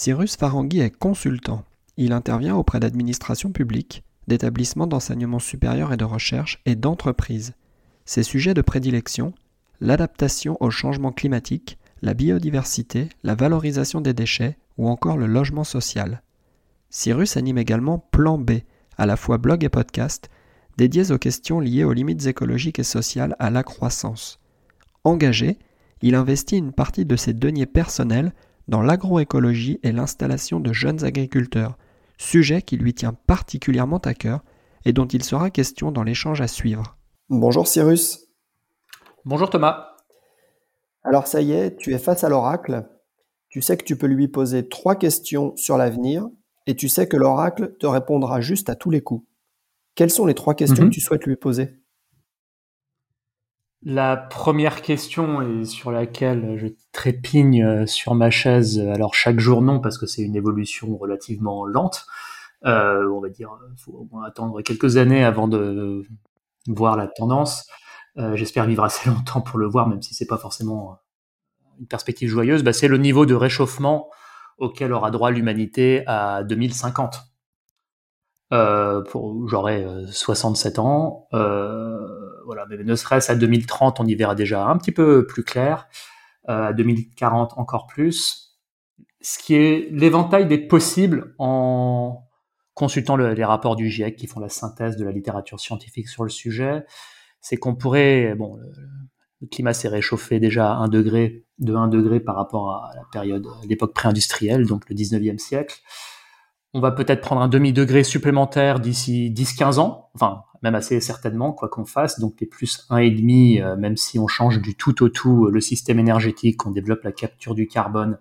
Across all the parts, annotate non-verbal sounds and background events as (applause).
Cyrus Farangui est consultant. Il intervient auprès d'administrations publiques, d'établissements d'enseignement supérieur et de recherche et d'entreprises. Ses sujets de prédilection l'adaptation au changement climatique, la biodiversité, la valorisation des déchets ou encore le logement social. Cyrus anime également Plan B, à la fois blog et podcast, dédiés aux questions liées aux limites écologiques et sociales à la croissance. Engagé, il investit une partie de ses deniers personnels dans l'agroécologie et l'installation de jeunes agriculteurs, sujet qui lui tient particulièrement à cœur et dont il sera question dans l'échange à suivre. Bonjour Cyrus. Bonjour Thomas. Alors ça y est, tu es face à l'oracle. Tu sais que tu peux lui poser trois questions sur l'avenir et tu sais que l'oracle te répondra juste à tous les coups. Quelles sont les trois questions mhm. que tu souhaites lui poser? La première question et sur laquelle je trépigne euh, sur ma chaise, alors chaque jour non parce que c'est une évolution relativement lente. Euh, on va dire, faut attendre quelques années avant de voir la tendance. Euh, j'espère vivre assez (laughs) longtemps pour le voir, même si c'est pas forcément euh, une perspective joyeuse, bah, c'est le niveau de réchauffement auquel aura droit l'humanité à 2050. Euh, j'aurai 67 ans, voilà, mais ne serait-ce à 2030, on y verra déjà un petit peu plus clair, à 2040 encore plus, ce qui est l'éventail des possibles en consultant les rapports du GIEC qui font la synthèse de la littérature scientifique sur le sujet, c'est qu'on pourrait, bon, le, climat s'est réchauffé déjà à 1 degré, de 1 degré par rapport à la période, l'époque pré-industrielle, donc le 19e siècle. On va peut-être prendre un demi-degré supplémentaire d'ici 10-15 ans, enfin, même assez certainement, quoi qu'on fasse, donc les plus 1,5, euh, même si on change du tout au tout le système énergétique, on développe la capture du carbone,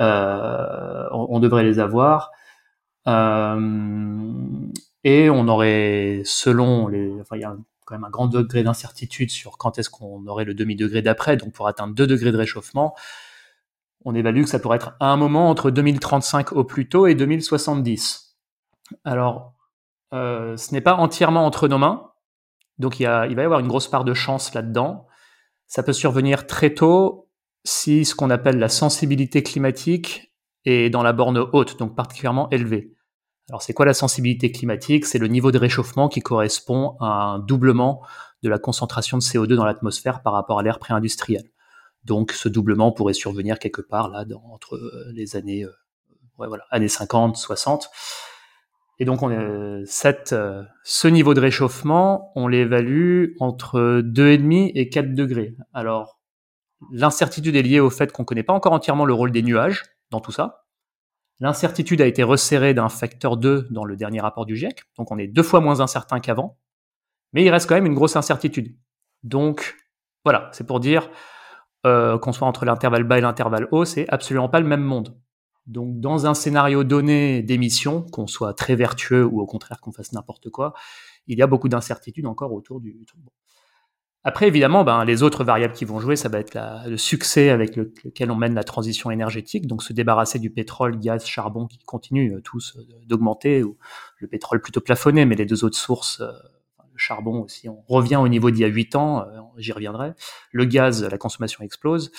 euh, on, devrait les avoir. Euh, et on aurait, selon les, enfin, il y a quand même un grand degré d'incertitude sur quand est-ce qu'on aurait le demi-degré d'après. Donc pour atteindre 2 degrés de réchauffement, on évalue que ça pourrait être à un moment entre 2035 au plus tôt et 2070. Alors, euh, ce n'est pas entièrement entre nos mains. Donc il, y a, il va y avoir une grosse part de chance là-dedans. Ça peut survenir très tôt si ce qu'on appelle la sensibilité climatique est dans la borne haute, donc particulièrement élevée. Alors c'est quoi la sensibilité climatique? C'est le niveau de réchauffement qui correspond à un doublement de la concentration de CO2 dans l'atmosphère par rapport à l'ère pré-industrielle. Donc ce doublement pourrait survenir quelque part là entre euh, les années euh, années 50, 60. Et donc on est, cette, euh, ce niveau de réchauffement, on l'évalue entre 2,5 et 4 degrés. Alors l'incertitude est liée au fait qu'on ne connaît pas encore entièrement le rôle des nuages dans tout ça. L'incertitude a été resserrée d'un facteur 2 dans le dernier rapport du GIEC, donc on est deux fois moins incertain qu'avant, mais il reste quand même une grosse incertitude. Donc voilà, c'est pour dire euh, qu'on soit entre l'intervalle bas et l'intervalle haut, c'est absolument pas le même monde. Donc dans un scénario donné d'émission, qu'on soit très vertueux ou au contraire qu'on fasse n'importe quoi, il y a beaucoup d'incertitudes encore autour du truc. Après, évidemment, ben, les autres variables qui vont jouer, ça va être le succès avec lequel on mène la transition énergétique, donc se débarrasser du pétrole, gaz, charbon qui continuent euh, tous euh, d'augmenter, ou le pétrole plutôt plafonné, mais les deux autres sources, euh, le charbon aussi, on revient au niveau d'il y a 8 ans, j'y reviendrai. Le gaz, la consommation explose.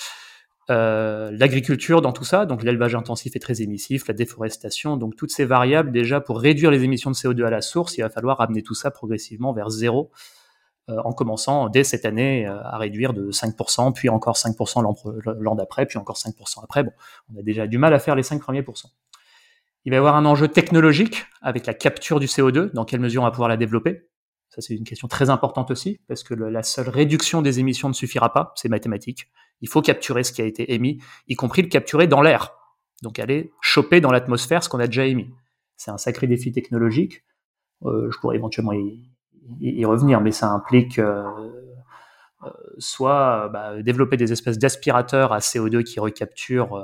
L'agriculture dans tout ça, donc l'élevage intensif est très émissif, la déforestation, donc toutes ces variables, déjà pour réduire les émissions de CO2 à la source, il va falloir amener tout ça progressivement vers zéro euh, en commençant dès cette année euh, à réduire de 5%, puis encore 5% l'an d'après, puis encore 5% après. Bon, on a déjà du mal à faire les 5 premiers pourcents. Il va y avoir un enjeu technologique avec la capture du CO2, dans quelle mesure on va pouvoir la développer? Ça, c'est une question très importante aussi, parce que la seule réduction des émissions ne suffira pas, c'est mathématique. Il faut capturer ce qui a été émis, y compris le capturer dans l'air. Donc aller choper dans l'atmosphère ce qu'on a déjà émis. C'est un sacré défi technologique. Euh, je pourrais éventuellement y, revenir, mais ça implique euh, soit bah, développer des espèces d'aspirateurs à CO2 qui recapturent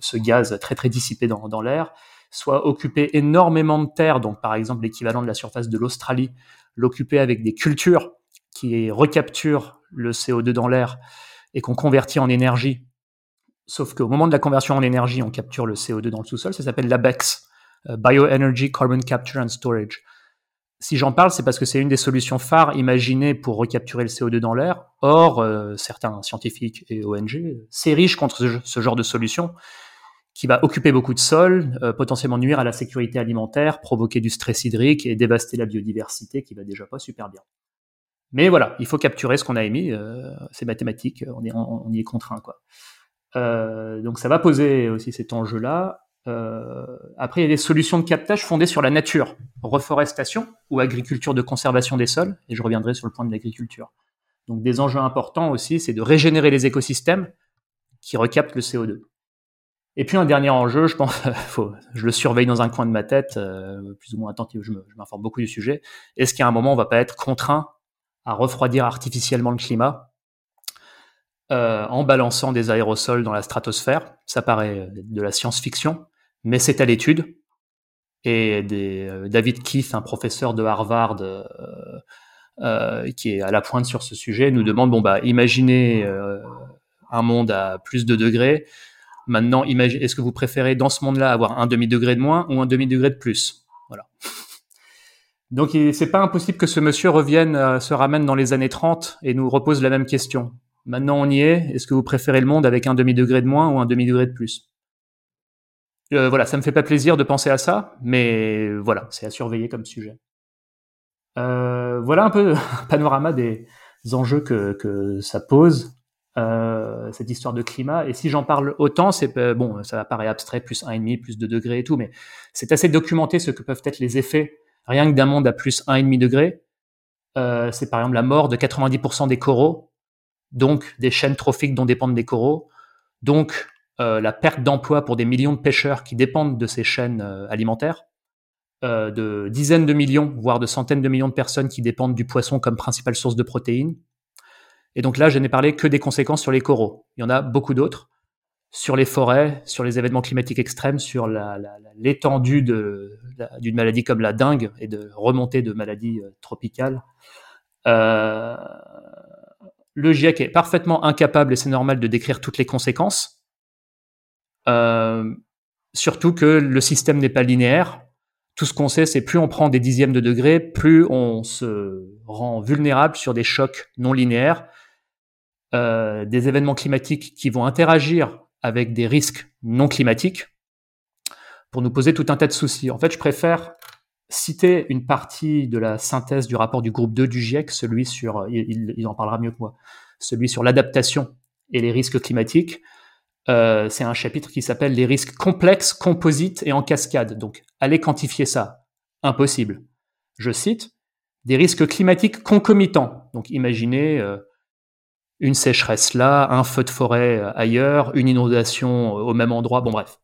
ce gaz très très dissipé dans, dans l'air, soit occuper énormément de terre, donc par exemple l'équivalent de la surface de l'Australie, l'occuper avec des cultures qui recapturent le CO2 dans l'air et qu'on convertit en énergie. Sauf qu'au moment de la conversion en énergie, on capture le CO2 dans le sous-sol, ça s'appelle l'ABEX, euh, Bioenergy Carbon Capture and Storage. Si j'en parle, c'est parce que c'est une des solutions phares imaginées pour recapturer le CO2 dans l'air. Or, euh, certains scientifiques et ONG s'érigent contre ce, genre de solution qui va occuper beaucoup de sol, euh, potentiellement nuire à la sécurité alimentaire, provoquer du stress hydrique et dévaster la biodiversité qui va déjà pas super bien. Mais voilà, il faut capturer ce qu'on a émis, euh, c'est mathématique, on, y est contraint. Quoi. Euh, donc ça va poser aussi cet enjeu-là. après, il y a des solutions de captage fondées sur la nature, reforestation ou agriculture de conservation des sols, et je reviendrai sur le point de l'agriculture. Donc des enjeux importants aussi, c'est de régénérer les écosystèmes qui recaptent le CO2. Et puis un dernier enjeu, je pense, (laughs) je le surveille dans un coin de ma tête, euh, plus ou moins attentif, je m'informe beaucoup du sujet. Est-ce qu'à un moment, on va pas être contraint à refroidir artificiellement le climat euh, en balançant des aérosols dans la stratosphère Ça paraît de la science-fiction, mais c'est à l'étude. Et euh, David Keith, un professeur de Harvard, qui est à la pointe sur ce sujet, nous demande bon bah imaginez un monde à plus de degrés Maintenant, est-ce que vous préférez dans ce monde-là avoir un demi-degré de moins ou un demi-degré de plus? Voilà. Donc, c'est pas impossible que ce monsieur revienne, euh, se ramène dans les années 30 et nous repose la même question. Maintenant, on y est. Est-ce que vous préférez le monde avec un demi-degré de moins ou un demi-degré de plus? Euh, Voilà, ça me fait pas plaisir de penser à ça, mais voilà, c'est à surveiller comme sujet. Euh, voilà un peu un (laughs) panorama des enjeux que, que ça pose. Cette histoire de climat. Et si j'en parle autant, c'est bon, ça paraît abstrait, plus 1,5, plus 2 degrés et tout, mais c'est assez documenté ce que peuvent être les effets rien que d'un monde à plus 1,5 degré. Euh, c'est par exemple la mort de 90% des coraux, donc des chaînes trophiques dont dépendent des coraux, donc euh, la perte d'emploi pour des millions de pêcheurs qui dépendent de ces chaînes euh, alimentaires, de dizaines de millions, voire de centaines de millions de personnes qui dépendent du poisson comme principale source de protéines, et donc là, je n'ai parlé que des conséquences sur les coraux. Il y en a beaucoup d'autres sur les forêts, sur les événements climatiques extrêmes, sur l'étendue d'une maladie comme la dengue et de remontée de maladies euh, tropicales. Euh, le GIEC est parfaitement incapable, et c'est normal, de décrire toutes les conséquences. Euh, surtout que le système n'est pas linéaire. Tout ce qu'on sait, c'est plus on prend des dixièmes de degrés, plus on se rend vulnérable sur des chocs non linéaires. Des événements climatiques qui vont interagir avec des risques non climatiques pour nous poser tout un tas de soucis. En fait, je préfère citer une partie de la synthèse du rapport du groupe 2 du GIEC, celui sur, il, en parlera mieux que moi, celui sur l'adaptation et les risques climatiques. Euh, c'est un chapitre qui s'appelle les risques complexes, composites et en cascade. Donc, allez quantifier ça. Impossible. Je cite, des risques climatiques concomitants. Donc, imaginez euh, une sécheresse là, un feu de forêt euh, ailleurs, une inondation euh, au même endroit, bon bref.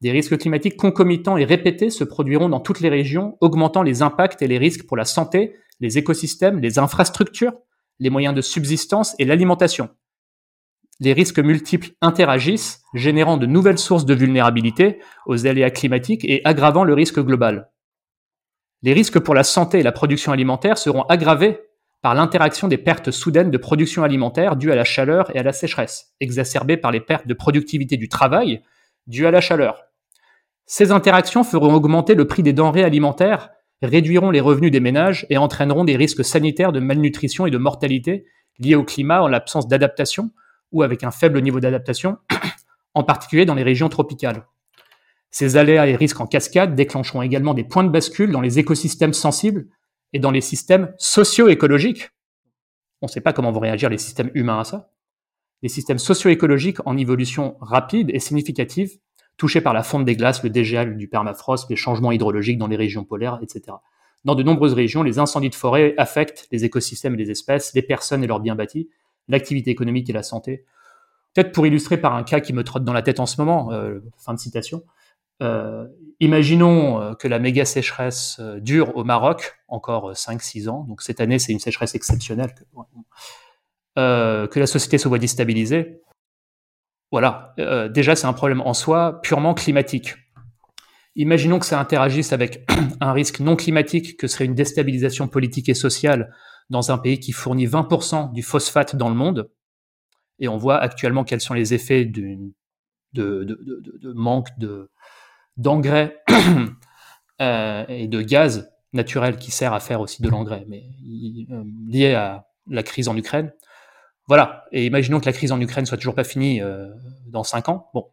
Des risques climatiques concomitants et répétés se produiront dans toutes les régions, augmentant les impacts et les risques pour la santé, les écosystèmes, les infrastructures, les moyens de subsistance et l'alimentation. Les risques multiples interagissent, générant de nouvelles sources de vulnérabilité aux aléas climatiques et aggravant le risque global. Les risques pour la santé et la production alimentaire seront aggravés par l'interaction des pertes soudaines de production alimentaire dues à la chaleur et à la sécheresse, exacerbées par les pertes de productivité du travail dues à la chaleur. Ces interactions feront augmenter le prix des denrées alimentaires, réduiront les revenus des ménages et entraîneront des risques sanitaires de malnutrition et de mortalité liés au climat en l'absence d'adaptation ou avec un faible niveau d'adaptation, (clears throat) en particulier dans les régions tropicales. Ces aléas et risques en cascade déclencheront également des points de bascule dans les écosystèmes sensibles et dans les systèmes socio-écologiques. On ne sait pas comment vont réagir les systèmes humains à ça. Les systèmes socio-écologiques en évolution rapide et significative, touchés par la fonte des glaces, le dégel du permafrost, les changements hydrologiques dans les régions polaires, etc. Dans de nombreuses régions, les incendies de forêt affectent les écosystèmes et les espèces, les personnes et leurs biens bâtis, l'activité économique et la santé. Peut-être pour illustrer par un cas qui me trotte dans la tête en ce moment, euh, fin de citation, imaginons que la méga sécheresse dure au Maroc encore 5-6 ans. Donc cette année, c'est une sécheresse exceptionnelle. que la société se voit déstabilisée. Voilà, déjà c'est un problème en soi purement climatique. Imaginons que ça interagisse avec (clears throat) un risque non climatique que serait une déstabilisation politique et sociale dans un pays qui fournit 20% du phosphate dans le monde. Et on voit actuellement quels sont les effets de, de, de, manque d'engrais (clears throat) euh, et de gaz naturel qui sert à faire aussi de l'engrais, mais euh, lié à la crise en Ukraine. Voilà. Et imaginons que la crise en Ukraine soit toujours pas finie euh, dans 5 ans. Bon,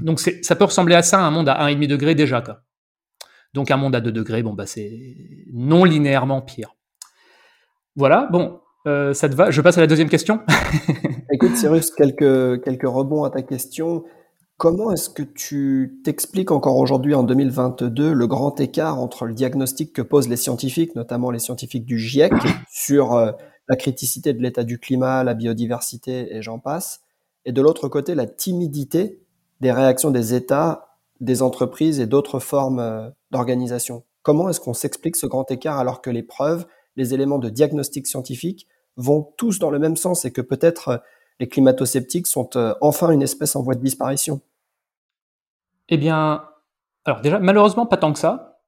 donc ça peut ressembler à ça, un monde à 1,5 degré déjà. Donc un monde à 2 degrés, bon, bah, c'est non linéairement pire. Voilà, bon, ça te va? Je passe à la deuxième question. (laughs) Écoute, Cyrus, quelques rebonds à ta question. Comment est-ce que tu t'expliques encore aujourd'hui, en 2022, le grand écart entre le diagnostic que posent les scientifiques, notamment les scientifiques du GIEC, sur euh, la criticité de l'état du climat, la biodiversité et j'en passe, et de l'autre côté, la timidité des réactions des États, des entreprises et d'autres formes euh, d'organisation. Comment est-ce qu'on s'explique ce grand écart alors que les preuves, les éléments de diagnostic scientifique vont tous dans le même sens et que peut-être euh, les climato-sceptiques sont enfin une espèce en voie de disparition? Eh bien, alors déjà, malheureusement, pas tant que ça.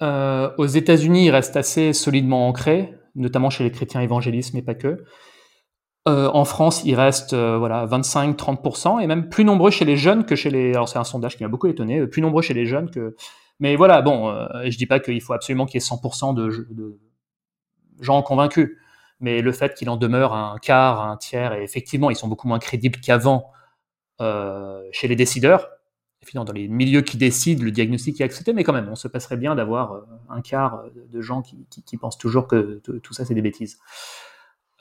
aux États-Unis, il reste assez solidement ancré, notamment chez les chrétiens évangélistes, mais pas que. Euh, en France, il reste euh, voilà 25-30% et même plus nombreux chez les jeunes que chez les. Alors c'est un sondage qui m'a beaucoup étonné, euh, plus nombreux chez les jeunes que. Mais voilà, bon, euh, je dis pas qu'il faut absolument qu'il y ait 100% de, de, gens convaincus, mais le fait qu'il en demeure un quart, un tiers, et effectivement, ils sont beaucoup moins crédibles qu'avant chez les décideurs. Évidemment, dans les milieux qui décident, le diagnostic est accepté, mais quand même, on se passerait bien d'avoir un quart de gens qui, pensent toujours que tout ça c'est des bêtises.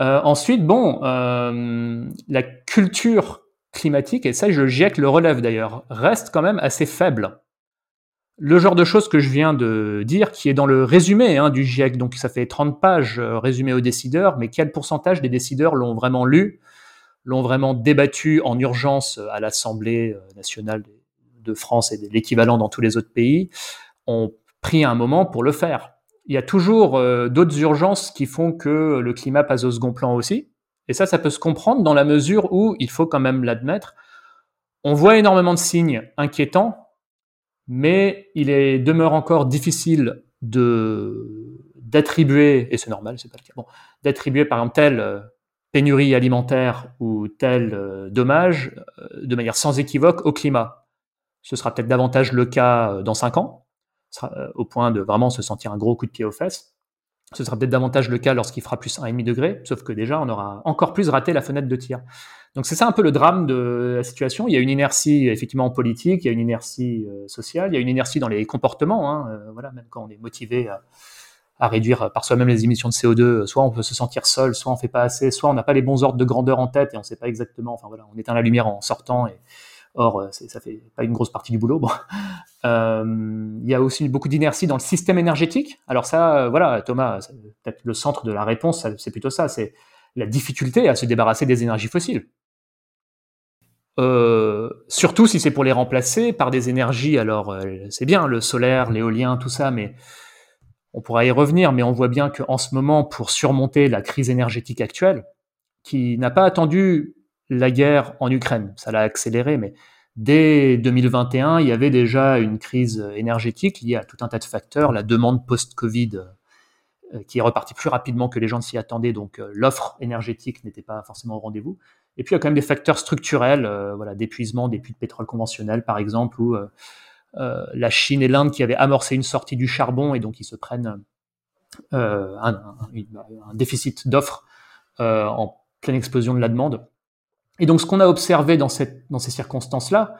Euh, ensuite, bon, euh, la culture climatique, et ça, je, le GIEC le relève d'ailleurs, reste quand même assez faible. Le genre de choses que je viens de dire, qui est dans le résumé hein, du GIEC, donc ça fait 30 pages euh, résumé aux décideurs, mais quel pourcentage des décideurs l'ont vraiment lu, l'ont vraiment débattu en urgence à l'Assemblée nationale de France et l'équivalent dans tous les autres pays, ont pris un moment pour le faire il y a toujours euh, d'autres urgences qui font que le climat passe au second plan aussi. Et ça, ça peut se comprendre dans la mesure où, il faut quand même l'admettre, on voit énormément de signes inquiétants, mais il demeure encore difficile de d'attribuer, et c'est normal, c'est pas le cas, bon, d'attribuer par exemple telle euh, pénurie alimentaire ou tel euh, dommage de manière sans équivoque au climat. Ce sera peut-être davantage le cas dans cinq ans, euh, au point de vraiment se sentir un gros coup de pied aux fesses. Ce sera peut-être davantage le cas lorsqu'il fera plus 1,5 degré, sauf que déjà, on aura encore plus raté la fenêtre de tir. Donc c'est ça un peu le drame de la situation. Il y a une inertie effectivement politique, il y a une inertie euh, sociale, il y a une inertie dans les comportements. Hein. Euh, voilà, même quand on est motivé à, à réduire par soi-même les émissions de CO2, soit on peut se sentir seul, soit on fait pas assez, soit on n'a pas les bons ordres de grandeur en tête et on ne sait pas exactement. Enfin voilà, on éteint la lumière en sortant et Or, euh, ça fait pas une grosse partie du boulot. (laughs) Euh, il y a aussi beaucoup d'inertie dans le système énergétique. Alors ça, euh, voilà, Thomas, peut-être le centre de la réponse, c'est plutôt ça, c'est la difficulté à se débarrasser des énergies fossiles. Surtout si c'est pour les remplacer par des énergies, alors c'est bien le solaire, l'éolien, tout ça, mais on pourra y revenir, mais on voit bien qu'en ce moment, pour surmonter la crise énergétique actuelle, qui n'a pas attendu la guerre en Ukraine. Ça l'a accéléré, mais dès 2021, il y avait déjà une crise énergétique liée à tout un tas de facteurs, la demande post-Covid euh, qui est repartie plus rapidement que les gens s'y attendaient, donc euh, l'offre énergétique n'était pas forcément au rendez-vous. Et puis il y a quand même des facteurs structurels, euh, voilà, d'épuisement des puits de pétrole conventionnels par exemple, ou la Chine et l'Inde qui avaient amorcé une sortie du charbon et donc ils se prennent un, déficit d'offres en pleine explosion de la demande. Et donc, ce qu'on a observé dans, ces circonstances-là,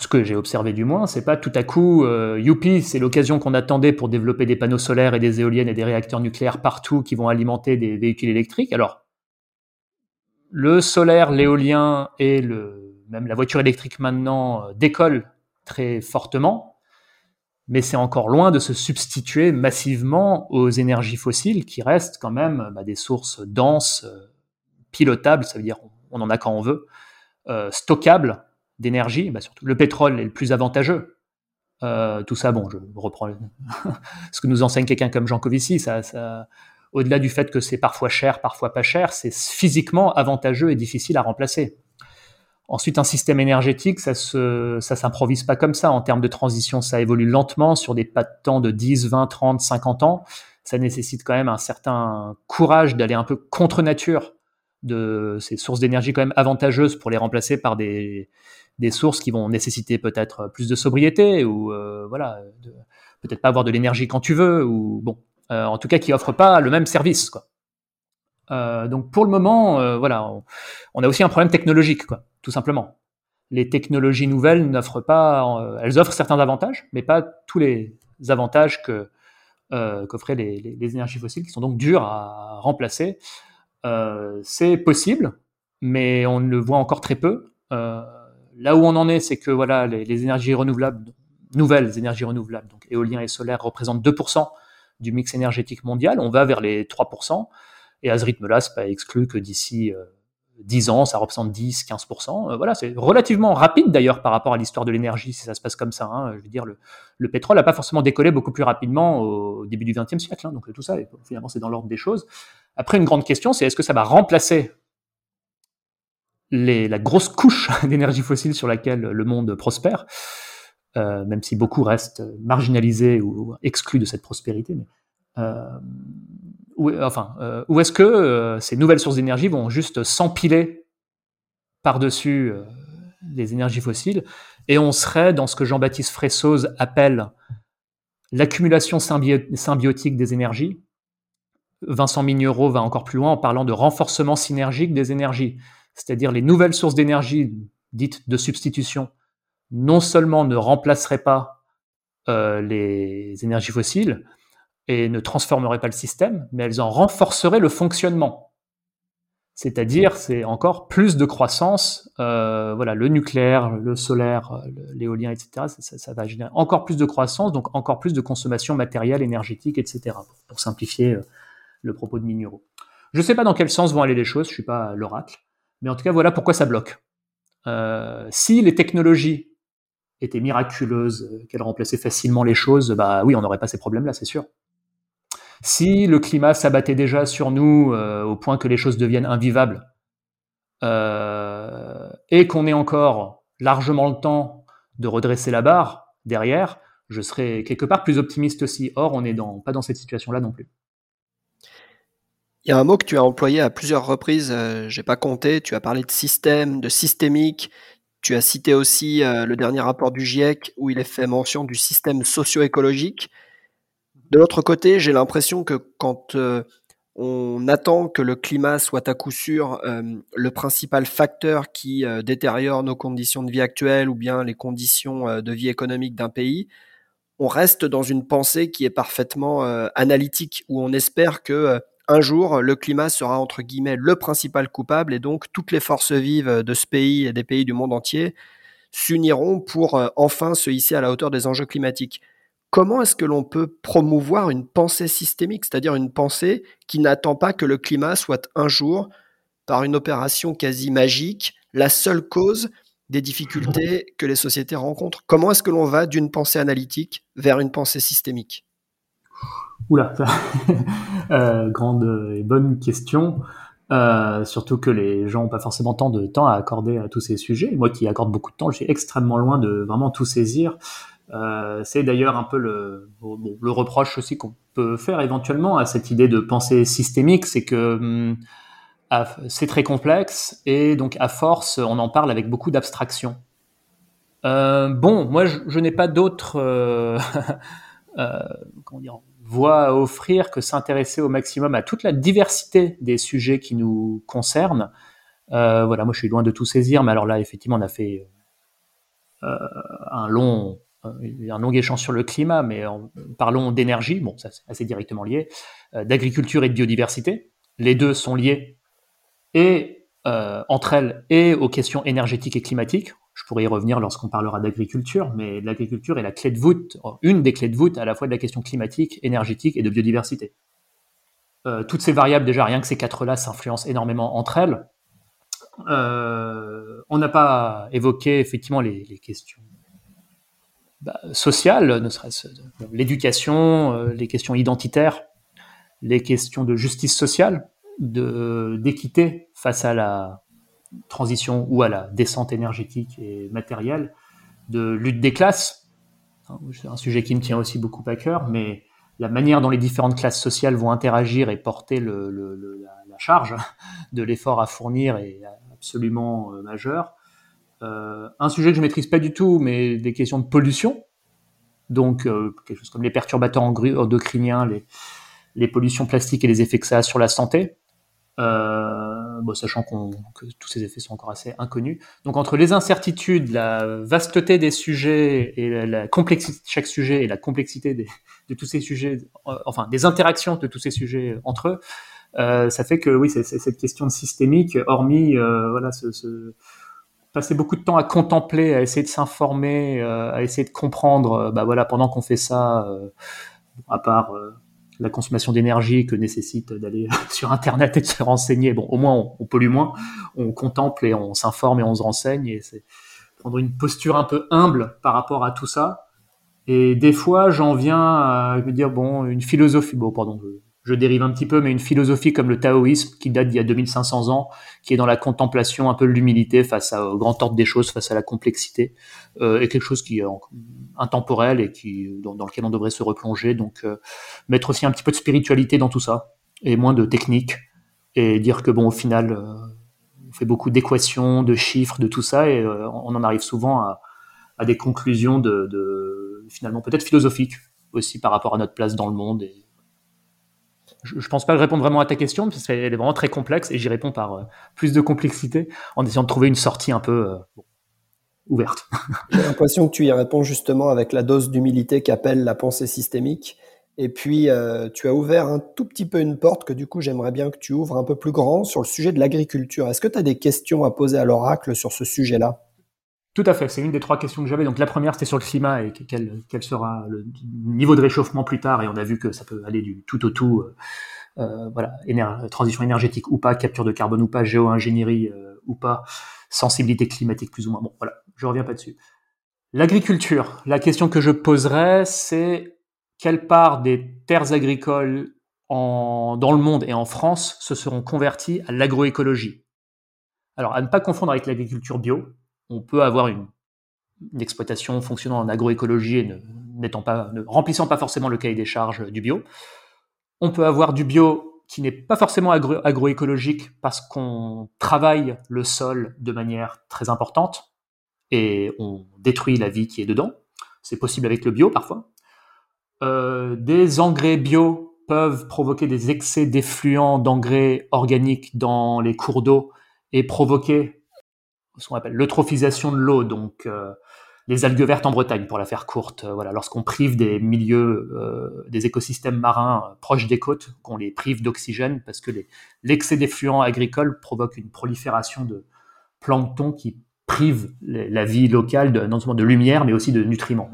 ce que j'ai observé du moins, c'est pas tout à coup, euh, youpi, c'est l'occasion qu'on attendait pour développer des panneaux solaires et des éoliennes et des réacteurs nucléaires partout qui vont alimenter des véhicules électriques. Alors, le solaire, l'éolien et même la voiture électrique maintenant euh, décollent très fortement, mais c'est encore loin de se substituer massivement aux énergies fossiles qui restent quand même bah, des sources denses, euh, pilotables, ça veut dire en a quand on veut, euh, stockable d'énergie, bah surtout le pétrole est le plus avantageux. Euh, tout ça, bon, je reprends (laughs) ce que nous enseigne quelqu'un comme Jean Covici, ça, ça au-delà du fait que c'est parfois cher, parfois pas cher, c'est physiquement avantageux et difficile à remplacer. Ensuite, un système énergétique, ça ça s'improvise pas comme ça. En termes de transition, ça évolue lentement sur des pas de temps de 10, 20, 30, 50 ans. Ça nécessite quand même un certain courage d'aller un peu contre nature de ces sources d'énergie quand même avantageuses pour les remplacer par des, des sources qui vont nécessiter peut-être plus de sobriété ou euh, voilà, peut-être pas avoir de l'énergie quand tu veux ou bon, euh, en tout cas qui offrent pas le même service quoi. Euh, donc pour le moment, voilà, on, a aussi un problème technologique quoi, tout simplement. Les technologies nouvelles n'offrent pas, elles offrent certains avantages, mais pas tous les avantages que qu'offraient les, les, les, énergies fossiles, qui sont donc dures à remplacer. C'est possible, mais on le voit encore très peu. Euh, là où on en est, c'est que voilà, les, énergies renouvelables, nouvelles énergies renouvelables, donc éolien et solaire, représentent 2% du mix énergétique mondial. On va vers les 3%. Et à ce rythme-là, c'est pas exclu que d'ici 10 euh, ans, ça représente 10, 15%. Euh, voilà, c'est relativement rapide d'ailleurs par rapport à l'histoire de l'énergie, si ça se passe comme ça. Hein. Je veux dire, le, pétrole n'a pas forcément décollé beaucoup plus rapidement au début du XXe siècle. Hein. donc tout ça, finalement, c'est dans l'ordre des choses. Après, une grande question, c'est est-ce que ça va remplacer la grosse couche (laughs) d'énergie fossile sur laquelle le monde prospère, euh, même si beaucoup restent marginalisés ou exclus de cette prospérité. Euh, enfin, euh, est-ce que ces nouvelles sources d'énergie vont juste s'empiler par-dessus les énergies fossiles? Et on serait dans ce que Jean-Baptiste Fressoz appelle l'accumulation symbiotique des énergies. Vincent Mignereau va encore plus loin en parlant de renforcement synergique des énergies c'est-à-dire les nouvelles sources d'énergie dites de substitution, non seulement ne remplaceraient pas euh, les énergies fossiles et ne transformeraient pas le système, mais elles en renforceraient le fonctionnement. C'est-à-dire, c'est encore plus de croissance. Euh, voilà, le nucléaire, le solaire, l'éolien, etc. Ça, va générer encore plus de croissance, donc encore plus de consommation matérielle, énergétique, etc. Pour, simplifier euh, le propos de Mignero. Je ne sais pas dans quel sens vont aller les choses. Je suis pas l'oracle. Mais en tout cas, voilà pourquoi ça bloque. Euh, si les technologies étaient miraculeuses, euh, qu'elles remplaçaient facilement les choses, bah oui, on n'aurait pas ces problèmes-là, c'est sûr. Si le climat s'abattait déjà sur nous euh, au point que les choses deviennent invivables, et qu'on ait encore largement le temps de redresser la barre derrière, je serais quelque part plus optimiste aussi. Or, on n'est pas dans cette situation-là non plus. Il y a un mot que tu as employé à plusieurs reprises, euh, j'ai pas compté, tu as parlé de système, de systémique, tu as cité aussi euh, le dernier rapport du GIEC où il est fait mention du système socio-écologique. De l'autre côté, j'ai l'impression que quand euh, on attend que le climat soit à coup sûr le principal facteur qui détériore nos conditions de vie actuelles ou bien les conditions de vie économique d'un pays, on reste dans une pensée qui est parfaitement analytique, où on espère que un jour, le climat sera entre guillemets le principal coupable et donc toutes les forces vives de ce pays et des pays du monde entier s'uniront pour euh, enfin se hisser à la hauteur des enjeux climatiques. Comment est-ce que l'on peut promouvoir une pensée systémique, c'est-à-dire une pensée qui n'attend pas que le climat soit un jour, par une opération quasi magique, la seule cause des difficultés que les sociétés rencontrent? Comment est-ce que l'on va d'une pensée analytique vers une pensée systémique? Oula, (laughs) euh, grande et bonne question. Euh, surtout que les gens n'ont pas forcément tant de temps à accorder à tous ces sujets. Moi qui accorde beaucoup de temps, suis extrêmement loin de vraiment tout saisir. Euh, c'est d'ailleurs un peu le, reproche aussi qu'on peut faire éventuellement à cette idée de pensée systémique, c'est que hum, c'est très complexe et donc à force, on en parle avec beaucoup d'abstraction. Bon, moi je, je n'ai pas d'autres (laughs) comment dire, voit à offrir que s'intéresser au maximum à toute la diversité des sujets qui nous concernent. Euh, voilà, moi je suis loin de tout saisir, mais alors là, effectivement, on a fait euh, un long un échange sur le climat, mais parlons d'énergie, bon, ça c'est assez directement lié, euh, d'agriculture et de biodiversité. Les deux sont liés et entre elles et aux questions énergétiques et climatiques. Je pourrais y revenir lorsqu'on parlera d'agriculture, mais l'agriculture est la clé de voûte, une des clés de voûte à la fois de la question climatique, énergétique et de biodiversité. Euh, toutes ces variables, déjà rien que ces quatre-là, s'influencent énormément entre elles. Euh, on n'a pas évoqué effectivement les, questions bah, sociales, ne serait-ce l'éducation, euh, les questions identitaires, les questions de justice sociale, d'équité face à la transition ou à la descente énergétique et matérielle, de lutte des classes. C'est un sujet qui me tient aussi beaucoup à cœur, mais la manière dont les différentes classes sociales vont interagir et porter le, la, charge (laughs) de l'effort à fournir est absolument euh, majeur. Euh, un sujet que je maîtrise pas du tout, mais des questions de pollution, donc euh, quelque chose comme les perturbateurs endocriniens, les, les pollutions plastiques et les effets que ça a sur la santé. Bon, sachant que tous ces effets sont encore assez inconnus. Donc entre les incertitudes, la vasteté des sujets et la, complexité de chaque sujet et la complexité de tous ces sujets, enfin des interactions de tous ces sujets entre eux, euh, ça fait que oui, c'est cette question de systémique, hormis euh, voilà, passer beaucoup de temps à contempler, à essayer de s'informer, euh, à essayer de comprendre. bah voilà, pendant qu'on fait ça, à part la consommation d'énergie que nécessite d'aller (laughs) sur Internet et de se renseigner. Bon, au moins, on, on pollue moins, on contemple et on s'informe et on se renseigne. Et c'est prendre une posture un peu humble par rapport à tout ça. Et des fois, j'en viens à me dire, bon, une philosophie, bon, pardon, dérive un petit peu, mais une philosophie comme le taoïsme, qui date d'il y a 2500 ans, qui est dans la contemplation, un peu l'humilité face au grand ordre des choses, face à la complexité, euh, est quelque chose qui est intemporel et qui, dans, lequel on devrait se replonger. Donc, euh, mettre aussi un petit peu de spiritualité dans tout ça, et moins de technique, et dire que, bon, au final, euh, on fait beaucoup d'équations, de chiffres, de tout ça, et on en arrive souvent à, des conclusions de, finalement, peut-être philosophiques aussi par rapport à notre place dans le monde. Je, ne pense pas répondre vraiment à ta question parce qu'elle est vraiment très complexe et j'y réponds par euh, plus de complexité en essayant de trouver une sortie un peu euh, ouverte. (laughs) J'ai l'impression que tu y réponds justement avec la dose d'humilité qu'appelle la pensée systémique. Et puis, euh, tu as ouvert un tout petit peu une porte que du coup, j'aimerais bien que tu ouvres un peu plus grand sur le sujet de l'agriculture. Est-ce que tu as des questions à poser à l'oracle sur ce sujet-là? Tout à fait, c'est une des trois questions que j'avais. Donc la première, c'était sur le climat et quel, sera le niveau de réchauffement plus tard. Et on a vu que ça peut aller du tout au tout, euh, euh voilà, transition énergétique ou pas, capture de carbone ou pas, géo-ingénierie euh, ou pas, sensibilité climatique plus ou moins. Bon, voilà, je reviens pas dessus. L'agriculture, la question que je poserais, c'est quelle part des terres agricoles dans le monde et en France se seront converties à l'agroécologie? Alors, à ne pas confondre avec l'agriculture bio, on peut avoir une, exploitation fonctionnant en agroécologie et ne, remplissant pas forcément le cahier des charges du bio. On peut avoir du bio qui n'est pas forcément agroécologique parce qu'on travaille le sol de manière très importante et on détruit la vie qui est dedans. C'est possible avec le bio parfois. Euh, des engrais bio peuvent provoquer des excès d'effluents d'engrais organiques dans les cours d'eau et provoquer ce qu'on appelle l'eutrophisation de l'eau, donc euh, les algues vertes en Bretagne, pour la faire courte. Euh, voilà, lorsqu'on prive des milieux, euh, des écosystèmes marins proches des côtes, qu'on les prive d'oxygène, parce que l'excès d'effluents agricoles provoque une prolifération de plancton qui prive la vie locale non seulement de lumière, mais aussi de nutriments.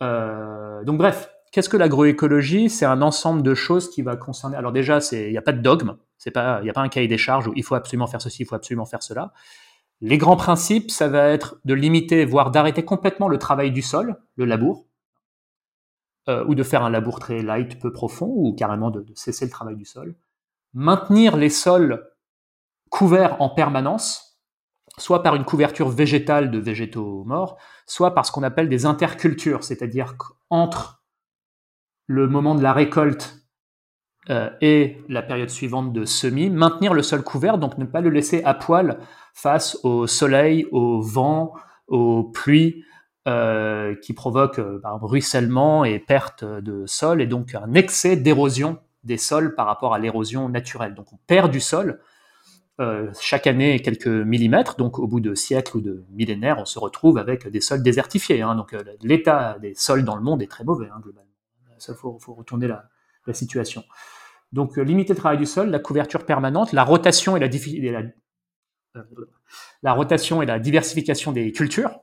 donc bref, qu'est-ce que l'agroécologie? C'est un ensemble de choses qui va concerner. Alors déjà, il n'y a pas de dogme, il n'y a pas un cahier des charges où il faut absolument faire ceci, il faut absolument faire cela. Les grands principes, ça va être de limiter, voire d'arrêter complètement le travail du sol, le labour, euh, ou de faire un labour très light, peu profond, ou carrément de, cesser le travail du sol. Maintenir les sols couverts en permanence, soit par une couverture végétale de végétaux morts, soit par ce qu'on appelle des intercultures, c'est-à-dire qu'entre le moment de la récolte euh, et la période suivante de semis, maintenir le sol couvert, donc ne pas le laisser à poil face au soleil, au vent, aux pluies euh, qui provoquent euh, ruissellement et perte de sol, et donc un excès d'érosion des sols par rapport à l'érosion naturelle. Donc on perd du sol euh, chaque année quelques millimètres, donc au bout de siècles ou de millénaires, on se retrouve avec des sols désertifiés. Hein. donc l'état des sols dans le monde est très mauvais, hein, globalement. Ça, faut, retourner la, situation. Donc, limiter le travail du sol, la couverture permanente, la rotation et la, la, rotation et la diversification des cultures.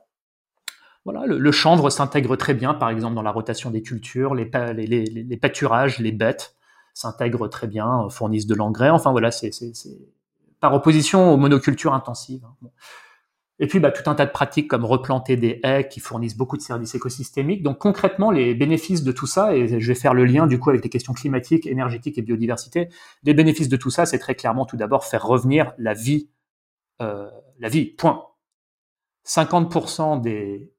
Voilà, le, chanvre s'intègre très bien, par exemple, dans la rotation des cultures, les, les, pâturages, les bêtes s'intègrent très bien, fournissent de l'engrais. Enfin, voilà, c'est par opposition aux monocultures intensives. Hein. Et puis, bah, tout un tas de pratiques comme replanter des haies qui fournissent beaucoup de services écosystémiques. Donc, concrètement, les bénéfices de tout ça, et je vais faire le lien du coup avec les questions climatiques, énergétiques et biodiversité, les bénéfices de tout ça, c'est très clairement tout d'abord faire revenir la vie, euh, la vie, point. 50% des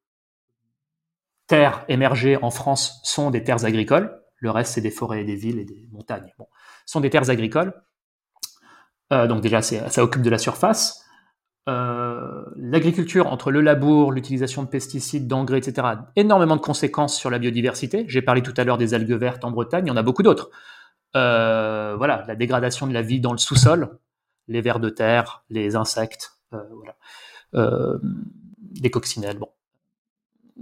terres émergées en France sont des terres agricoles. Le reste, c'est des forêts et des villes et des montagnes. Bon, sont des terres agricoles. Euh, donc déjà, ça occupe de la surface. Euh, l'agriculture, entre le labour, l'utilisation de pesticides, d'engrais, etc., a énormément de conséquences sur la biodiversité. J'ai parlé tout à l'heure des algues vertes en Bretagne, il y en a beaucoup d'autres. Voilà, la dégradation de la vie dans le sous-sol, les vers de terre, les insectes, euh, voilà, euh, les coccinelles. Bon,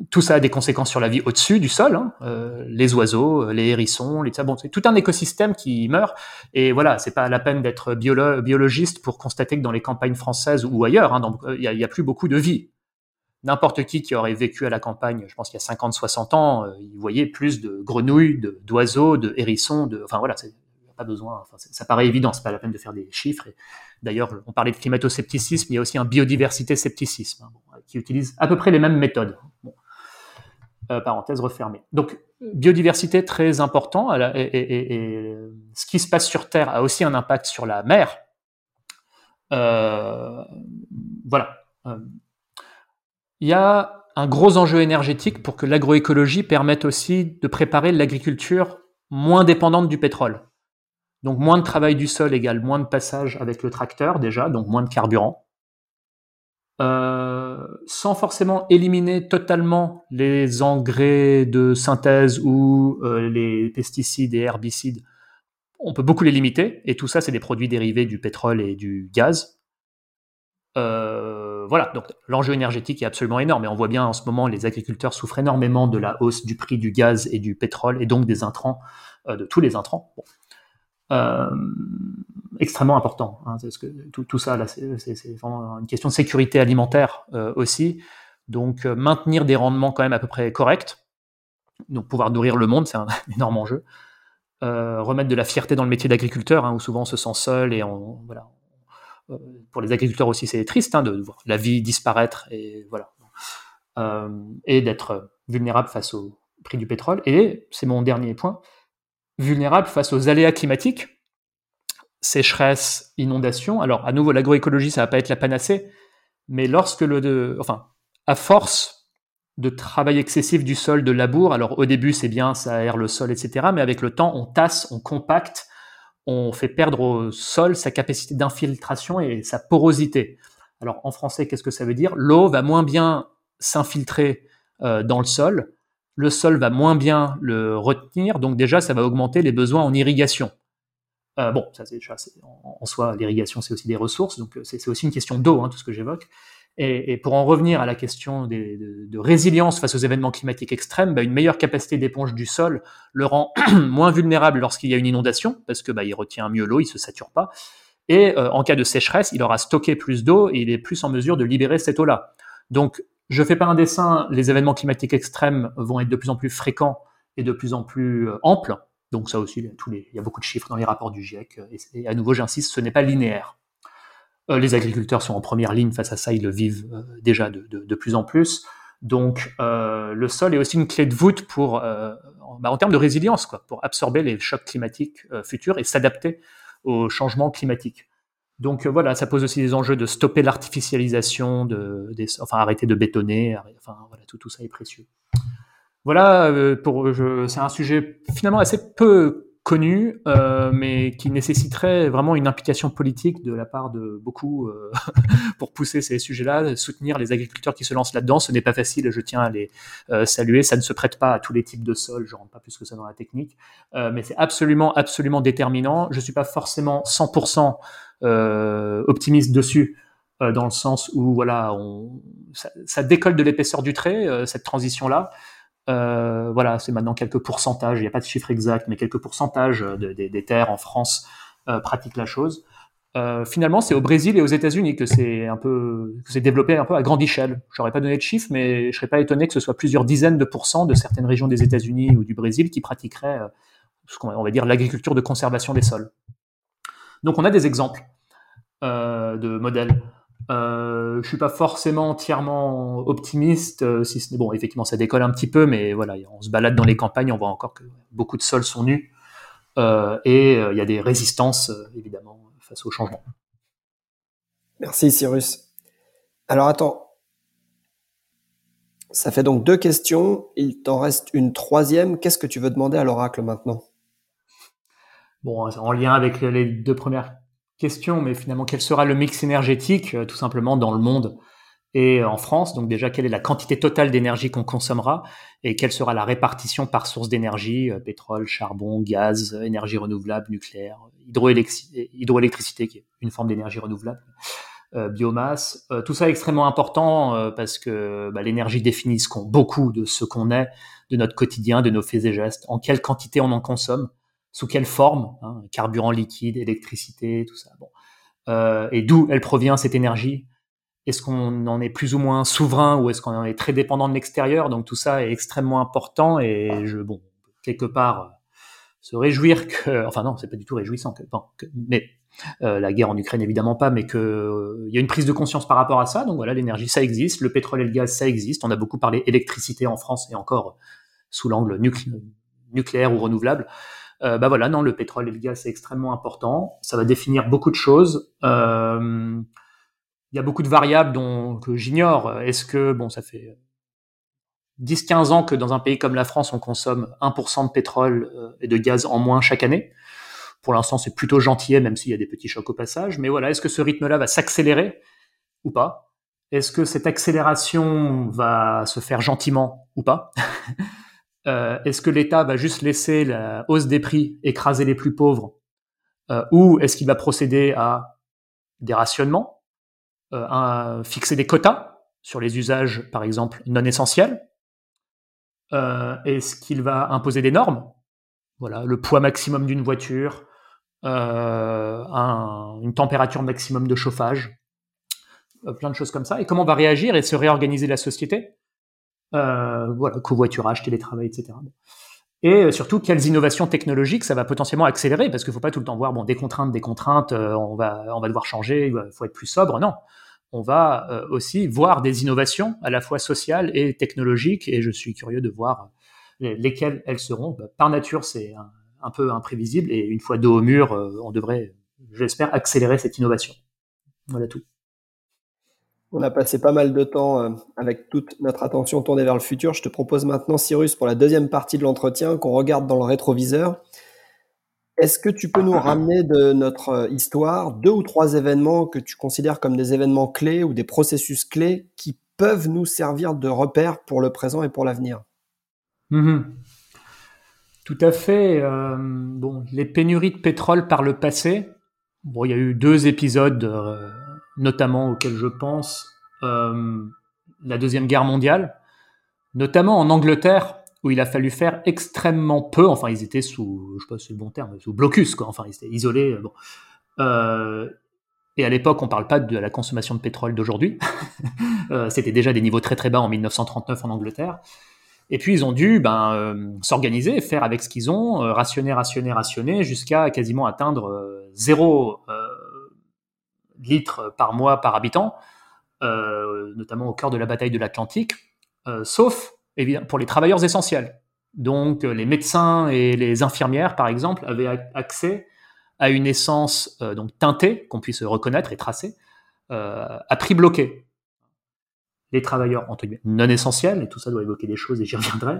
tout ça a des conséquences sur la vie au-dessus du sol, hein, euh, les oiseaux, les hérissons, les c'est tout un écosystème qui meurt. Et voilà, c'est pas la peine d'être biologiste pour constater que dans les campagnes françaises ou ailleurs, hein, il n'y a, plus beaucoup de vie. N'importe qui qui aurait vécu à la campagne, je pense qu'il y a 50-60 ans, il voyait plus de grenouilles, d'oiseaux, de, hérissons, de, enfin voilà, pas besoin, ça paraît évident, c'est pas la peine de faire des chiffres. D'ailleurs, on parlait de climato-scepticisme, il y a aussi un biodiversité-scepticisme hein, qui utilise à peu près les mêmes méthodes. Euh, parenthèse refermée. Donc, biodiversité très important, et, ce qui se passe sur Terre a aussi un impact sur la mer. Euh, voilà. Euh, il y a un gros enjeu énergétique pour que l'agroécologie permette aussi de préparer l'agriculture moins dépendante du pétrole. Donc moins de travail du sol égale moins de passage avec le tracteur déjà, donc moins de carburant. Euh, sans forcément éliminer totalement les engrais de synthèse ou euh, les pesticides et herbicides. On peut beaucoup les limiter, et tout ça, c'est des produits dérivés du pétrole et du gaz. Euh, voilà, donc l'enjeu énergétique est absolument énorme, et on voit bien en ce moment les agriculteurs souffrent énormément de la hausse du prix du gaz et du pétrole, et donc des intrants, de tous les intrants. Euh, extrêmement important. Hein, que tout, ça, là, c'est vraiment une question de sécurité alimentaire euh, aussi. Donc, euh, maintenir des rendements quand même à peu près corrects. Donc, pouvoir nourrir le monde, c'est un (laughs) énorme enjeu. remettre de la fierté dans le métier d'agriculteur, hein, où souvent on se sent seul et voilà. pour les agriculteurs aussi, c'est triste hein, de voir la vie disparaître et voilà. et d'être vulnérable face au prix du pétrole. Et c'est mon dernier point vulnérable face aux aléas climatiques, sécheresse, inondation. Alors, à nouveau, l'agroécologie, ça va pas être la panacée, mais lorsque le, enfin, à force de travail excessif du sol, de labour, alors au début, c'est bien, ça aère le sol, etc., mais avec le temps, on tasse, on compacte, on fait perdre au sol sa capacité d'infiltration et sa porosité. Alors, en français, qu'est-ce que ça veut dire? L'eau va moins bien s'infiltrer euh, dans le sol, le sol va moins bien le retenir, donc déjà ça va augmenter les besoins en irrigation. Euh, bon, ça c'est en, soi l'irrigation c'est aussi des ressources, donc euh, c'est aussi une question d'eau, hein, tout ce que j'évoque. Et, pour en revenir à la question de, résilience face aux événements climatiques extrêmes, bah, une meilleure capacité d'éponge du sol le rend (clears throat) moins vulnérable lorsqu'il y a une inondation, parce que bah, il retient mieux l'eau, il se sature pas. Et euh, en cas de sécheresse, il aura stocké plus d'eau et il est plus en mesure de libérer cette eau-là. Donc je fais pas un dessin, les événements climatiques extrêmes vont être de plus en plus fréquents et de plus en plus euh, amples. Donc ça aussi, il y a beaucoup de chiffres dans les rapports du GIEC. Et, à nouveau, j'insiste, ce n'est pas linéaire. Euh, les agriculteurs sont en première ligne face à ça, ils le vivent euh, déjà de, plus en plus. Donc le sol est aussi une clé de voûte pour, bah, en termes de résilience, pour absorber les chocs climatiques futurs et s'adapter aux changements climatiques. Donc euh, voilà, ça pose aussi des enjeux de stopper l'artificialisation, de, enfin arrêter de bétonner, enfin voilà, tout, tout ça est précieux. Voilà, euh, pour, c'est un sujet finalement assez peu connu, euh, mais qui nécessiterait vraiment une implication politique de la part de beaucoup euh, (laughs) pour pousser ces sujets-là, soutenir les agriculteurs qui se lancent là-dedans. Ce n'est pas facile, je tiens à les euh, saluer. Ça ne se prête pas à tous les types de sols, je rentre pas plus que ça dans la technique, mais c'est absolument, absolument déterminant. Je suis pas forcément 100% optimiste dessus dans le sens où voilà, on, ça, ça décolle de l'épaisseur du trait, cette transition-là. Euh, voilà, c'est maintenant quelques pourcentages, il n'y a pas de chiffre exact, mais quelques pourcentages des terres en France euh, pratiquent la chose. Euh, finalement, c'est au Brésil et aux États-Unis que c'est un peu, que c'est développé un peu à grande échelle. J'aurais pas donné de chiffre, mais je serais pas étonné que ce soit plusieurs dizaines de pourcents de certaines régions des États-Unis ou du Brésil qui pratiqueraient ce qu'on va dire l'agriculture de conservation des sols. Donc, on a des exemples. de modèles. Euh, je suis pas forcément entièrement optimiste, si ce bon, effectivement, ça décolle un petit peu, mais voilà, on se balade dans les campagnes, on voit encore que beaucoup de sols sont nus, et il y a des résistances évidemment face au changement. Merci Cyrus. Alors attends, ça fait donc deux questions. Il t'en reste une troisième. Qu'est-ce que tu veux demander à l'oracle maintenant? Bon, en lien avec les deux premières questions, mais finalement, quel sera le mix énergétique, euh, tout simplement, dans le monde et en France? Donc déjà, quelle est la quantité totale d'énergie qu'on consommera et quelle sera la répartition par source d'énergie, euh, pétrole, charbon, gaz, énergie renouvelable, nucléaire, hydroélectricité, qui est une forme d'énergie renouvelable. Euh, biomasse. Euh, tout ça est extrêmement important euh, parce que bah, l'énergie définit ce qu'on, beaucoup de ce qu'on est, de notre quotidien, de nos faits et gestes, en quelle quantité on en consomme, sous quelle forme, hein, carburant liquide, électricité, tout ça. Bon. et d'où elle provient cette énergie? Est-ce qu'on en est plus ou moins souverain ou est-ce qu'on en est très dépendant de l'extérieur? Donc tout ça est extrêmement important et je, bon, quelque part, se réjouir que, enfin non, c'est pas du tout réjouissant, que, que mais euh, la guerre en Ukraine évidemment pas, mais que euh, il y a une prise de conscience par rapport à ça. Donc voilà, l'énergie ça existe, le pétrole et le gaz ça existe. On a beaucoup parlé électricité en France et encore sous l'angle nucléaire ou renouvelable. Euh, bah voilà, non, le pétrole et le gaz c'est extrêmement important. Ça va définir beaucoup de choses. Euh, il y a beaucoup de variables dont que j'ignore. Est-ce que bon, ça fait 10-15 ans que dans un pays comme la France, on consomme 1% de pétrole et de gaz en moins chaque année? Pour l'instant, c'est plutôt gentil, même s'il y a des petits chocs au passage. Mais voilà, est-ce que ce rythme-là va s'accélérer ou pas? Est-ce que cette accélération va se faire gentiment ou pas? (laughs) euh, Est-ce que l'État va juste laisser la hausse des prix écraser les plus pauvres euh, Ou est-ce qu'il va procéder à des rationnements, euh, fixer des quotas sur les usages, par exemple, non essentiels Est-ce qu'il va imposer des normes? Voilà, le poids maximum d'une voiture, un, une température maximum de chauffage, plein de choses comme ça. Et comment va réagir et se réorganiser la société? Voilà, covoiturage, télétravail, etc. Et surtout, quelles innovations technologiques ça va potentiellement accélérer? Parce qu'il ne faut pas tout le temps voir bon, des contraintes, des contraintes, on, va, on va devoir changer, il faut être plus sobre. Non, on va aussi voir des innovations à la fois sociales et technologiques. Et je suis curieux de voir lesquelles elles seront. Bah, par nature, c'est un, un peu imprévisible. Et une fois dos au mur, euh, on devrait, j'espère, accélérer cette innovation. Voilà tout. On a passé pas mal de temps euh, avec toute notre attention tournée vers le futur. Je te propose maintenant, Cyrus, pour la deuxième partie de l'entretien, qu'on regarde dans le rétroviseur. Est-ce que tu peux nous ramener de notre euh, histoire deux ou trois événements que tu considères comme des événements clés ou des processus clés qui peuvent nous servir de repères pour le présent et pour l'avenir? Mm-hmm. Tout à fait. Euh, bon, les pénuries de pétrole par le passé. Bon, il y a eu deux épisodes, notamment auxquels je pense. Euh, la deuxième guerre mondiale, notamment en Angleterre, où il a fallu faire extrêmement peu. Enfin, ils étaient sous, je sais pas si c'est le bon terme, sous blocus, quoi. Enfin, ils étaient isolés. Bon. et à l'époque, on parle pas de la consommation de pétrole d'aujourd'hui. (laughs) C'était déjà des niveaux très très bas en 1939 en Angleterre. Et puis ils ont dû ben, euh, s'organiser, faire avec ce qu'ils ont, euh, rationner, rationner, rationner, jusqu'à quasiment atteindre euh, zéro litre par mois par habitant, notamment au cœur de la bataille de l'Atlantique, sauf évidemment, pour les travailleurs essentiels. Donc les médecins et les infirmières, par exemple, avaient accès à une essence donc teintée, qu'on puisse reconnaître et tracer, à prix bloqué les travailleurs entre non essentiels, et tout ça doit évoquer des choses et j'y reviendrai,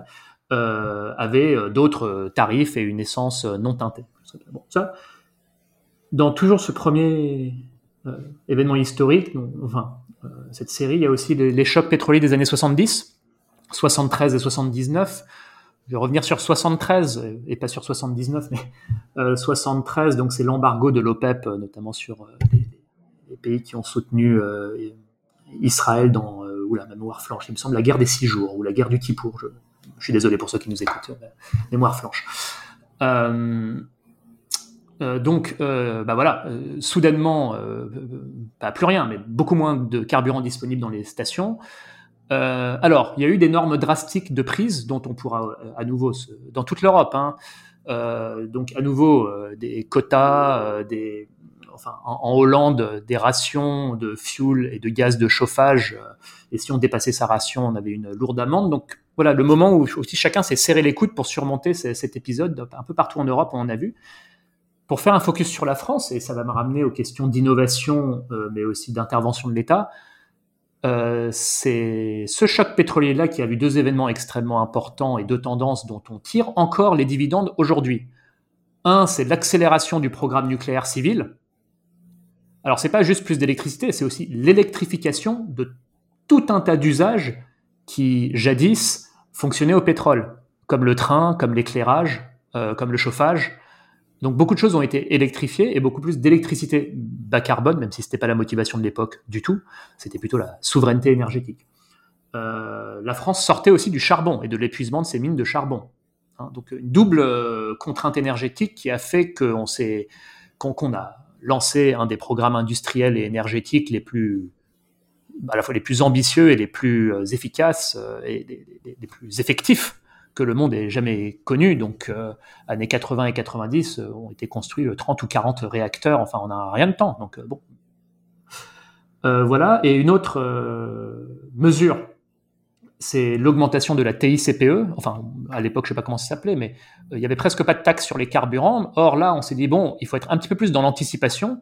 euh, avaient euh, d'autres euh, tarifs et une essence euh, non teintée. Ça, dans toujours ce premier événement historique, enfin, cette série, il y a aussi les, chocs pétroliers des années 70, 73 et 79. Je vais revenir sur 73 et pas sur 79, mais 73, donc c'est l'embargo de l'OPEP, notamment sur les, pays qui ont soutenu Israël dans ou la mémoire flanche, il me semble la guerre des six jours, ou la guerre du Kippour, je, suis désolé pour ceux qui nous écoutent, mémoire flanche. Euh, euh, donc, euh, bah voilà, soudainement, pas plus rien, mais beaucoup moins de carburant disponible dans les stations. alors, il y a eu des normes drastiques de prise dont on pourra à nouveau, dans toute l'Europe, hein, donc à nouveau des quotas, enfin, en, Hollande, des rations de fuel et de gaz de chauffage. et si on dépassait sa ration, on avait une lourde amende. Donc voilà, le moment où aussi chacun s'est serré les coudes pour surmonter cet épisode, un peu partout en Europe, on en a vu. Pour faire un focus sur la France, et ça va me ramener aux questions d'innovation, mais aussi d'intervention de l'État, euh, c'est ce choc pétrolier-là qui a vu deux événements extrêmement importants et deux tendances dont on tire encore les dividendes aujourd'hui. Un, c'est l'accélération du programme nucléaire civil. Alors, c'est pas juste plus d'électricité, c'est aussi l'électrification de tout un tas d'usages qui, jadis, fonctionnaient au pétrole, comme le train, comme l'éclairage, euh, comme le chauffage. Donc beaucoup de choses ont été électrifiées et beaucoup plus d'électricité bas carbone, même si ce n'était pas la motivation de l'époque du tout, c'était plutôt la souveraineté énergétique. Euh, la France sortait aussi du charbon et de l'épuisement de ses mines de charbon. Hein. donc une double euh, contrainte énergétique qui a fait qu'on qu'on, a lancé un des programmes industriels et énergétiques les plus à la fois les plus ambitieux et les plus euh, efficaces et les plus effectifs que le monde ait jamais connu. Donc, euh, années 80 et 90 euh, ont été construits 30 euh, ou 40 réacteurs. Enfin, on n'a rien de temps. Donc, bon. voilà. Et une autre mesure, c'est l'augmentation de la TICPE. Enfin, à l'époque, je sais pas comment ça s'appelait, mais il y avait presque pas de taxes sur les carburants. Or, là, on s'est dit, bon, il faut être un petit peu plus dans l'anticipation.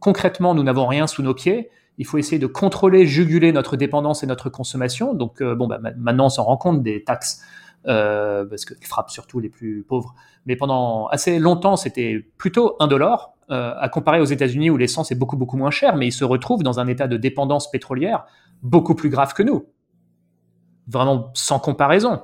Concrètement, nous n'avons rien sous nos pieds. Il faut essayer de contrôler, juguler notre dépendance et notre consommation. Donc, bon, bah, maintenant, on s'en rend compte des taxes euh, parce qu'il frappe surtout les plus pauvres. Mais pendant assez longtemps, c'était plutôt indolore, euh, à comparer aux États-Unis où l'essence est beaucoup beaucoup moins chère, mais ils se retrouvent dans un état de dépendance pétrolière beaucoup plus grave que nous. Vraiment sans comparaison.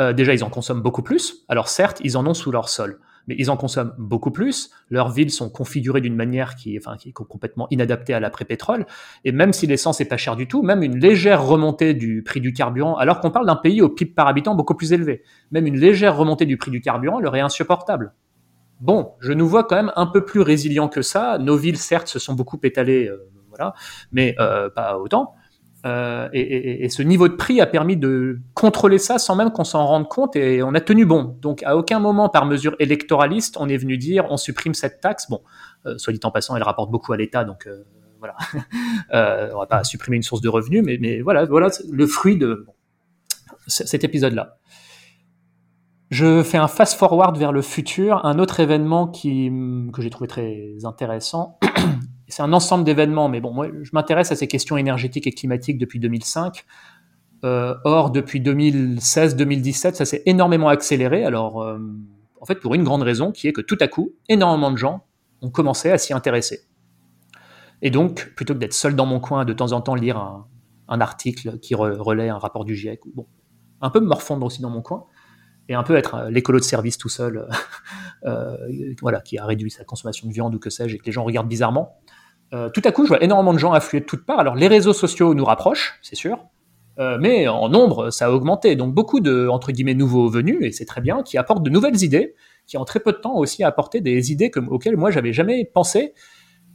Euh, déjà, ils en consomment beaucoup plus. Alors certes, ils en ont sous leur sol mais ils en consomment beaucoup plus. Leurs villes sont configurées d'une manière qui, est complètement inadaptée à l'après-pétrole. Et même si l'essence est pas chère du tout, même une légère remontée du prix du carburant, alors qu'on parle d'un pays au PIB par habitant beaucoup plus élevé, même une légère remontée du prix du carburant leur est insupportable. Bon, je nous vois quand même un peu plus résilients que ça. Nos villes, certes, se sont beaucoup étalées, euh, voilà, mais euh, pas autant. Euh, et, ce niveau de prix a permis de contrôler ça sans même qu'on s'en rende compte et on a tenu bon. Donc à aucun moment par mesure électoraliste on est venu dire on supprime cette taxe. Bon, euh, soit dit en passant, elle rapporte beaucoup à l'État, donc euh, voilà. (laughs) on va pas supprimer une source de revenus, mais, voilà, voilà le fruit de cet épisode-là. Je fais un fast forward vers le futur, un autre événement qui, que j'ai trouvé très intéressant (clears throat) c'est un ensemble d'événements, mais bon, moi, je m'intéresse à ces questions énergétiques et climatiques depuis 2005. Euh, or, depuis 2016-2017, ça s'est énormément accéléré. Alors, euh, en fait, pour une grande raison, qui est que tout à coup, énormément de gens ont commencé à s'y intéresser. Et donc, plutôt que d'être seul dans mon coin, de temps en temps lire un, article qui relaie un rapport du GIEC, bon, un peu me morfondre aussi dans mon coin, et un peu être euh, l'écolo de service tout seul, (laughs) voilà, qui a réduit sa consommation de viande ou que sais-je, et que les gens regardent bizarrement. Euh, tout à coup, je vois énormément de gens affluer de toutes parts. Alors, les réseaux sociaux nous rapprochent, c'est sûr, euh, mais en nombre, ça a augmenté. Donc, beaucoup de, entre guillemets, nouveaux venus, et c'est très bien, qui apportent de nouvelles idées, qui en très peu de temps aussi apporté des idées auxquelles moi, j'avais jamais pensé.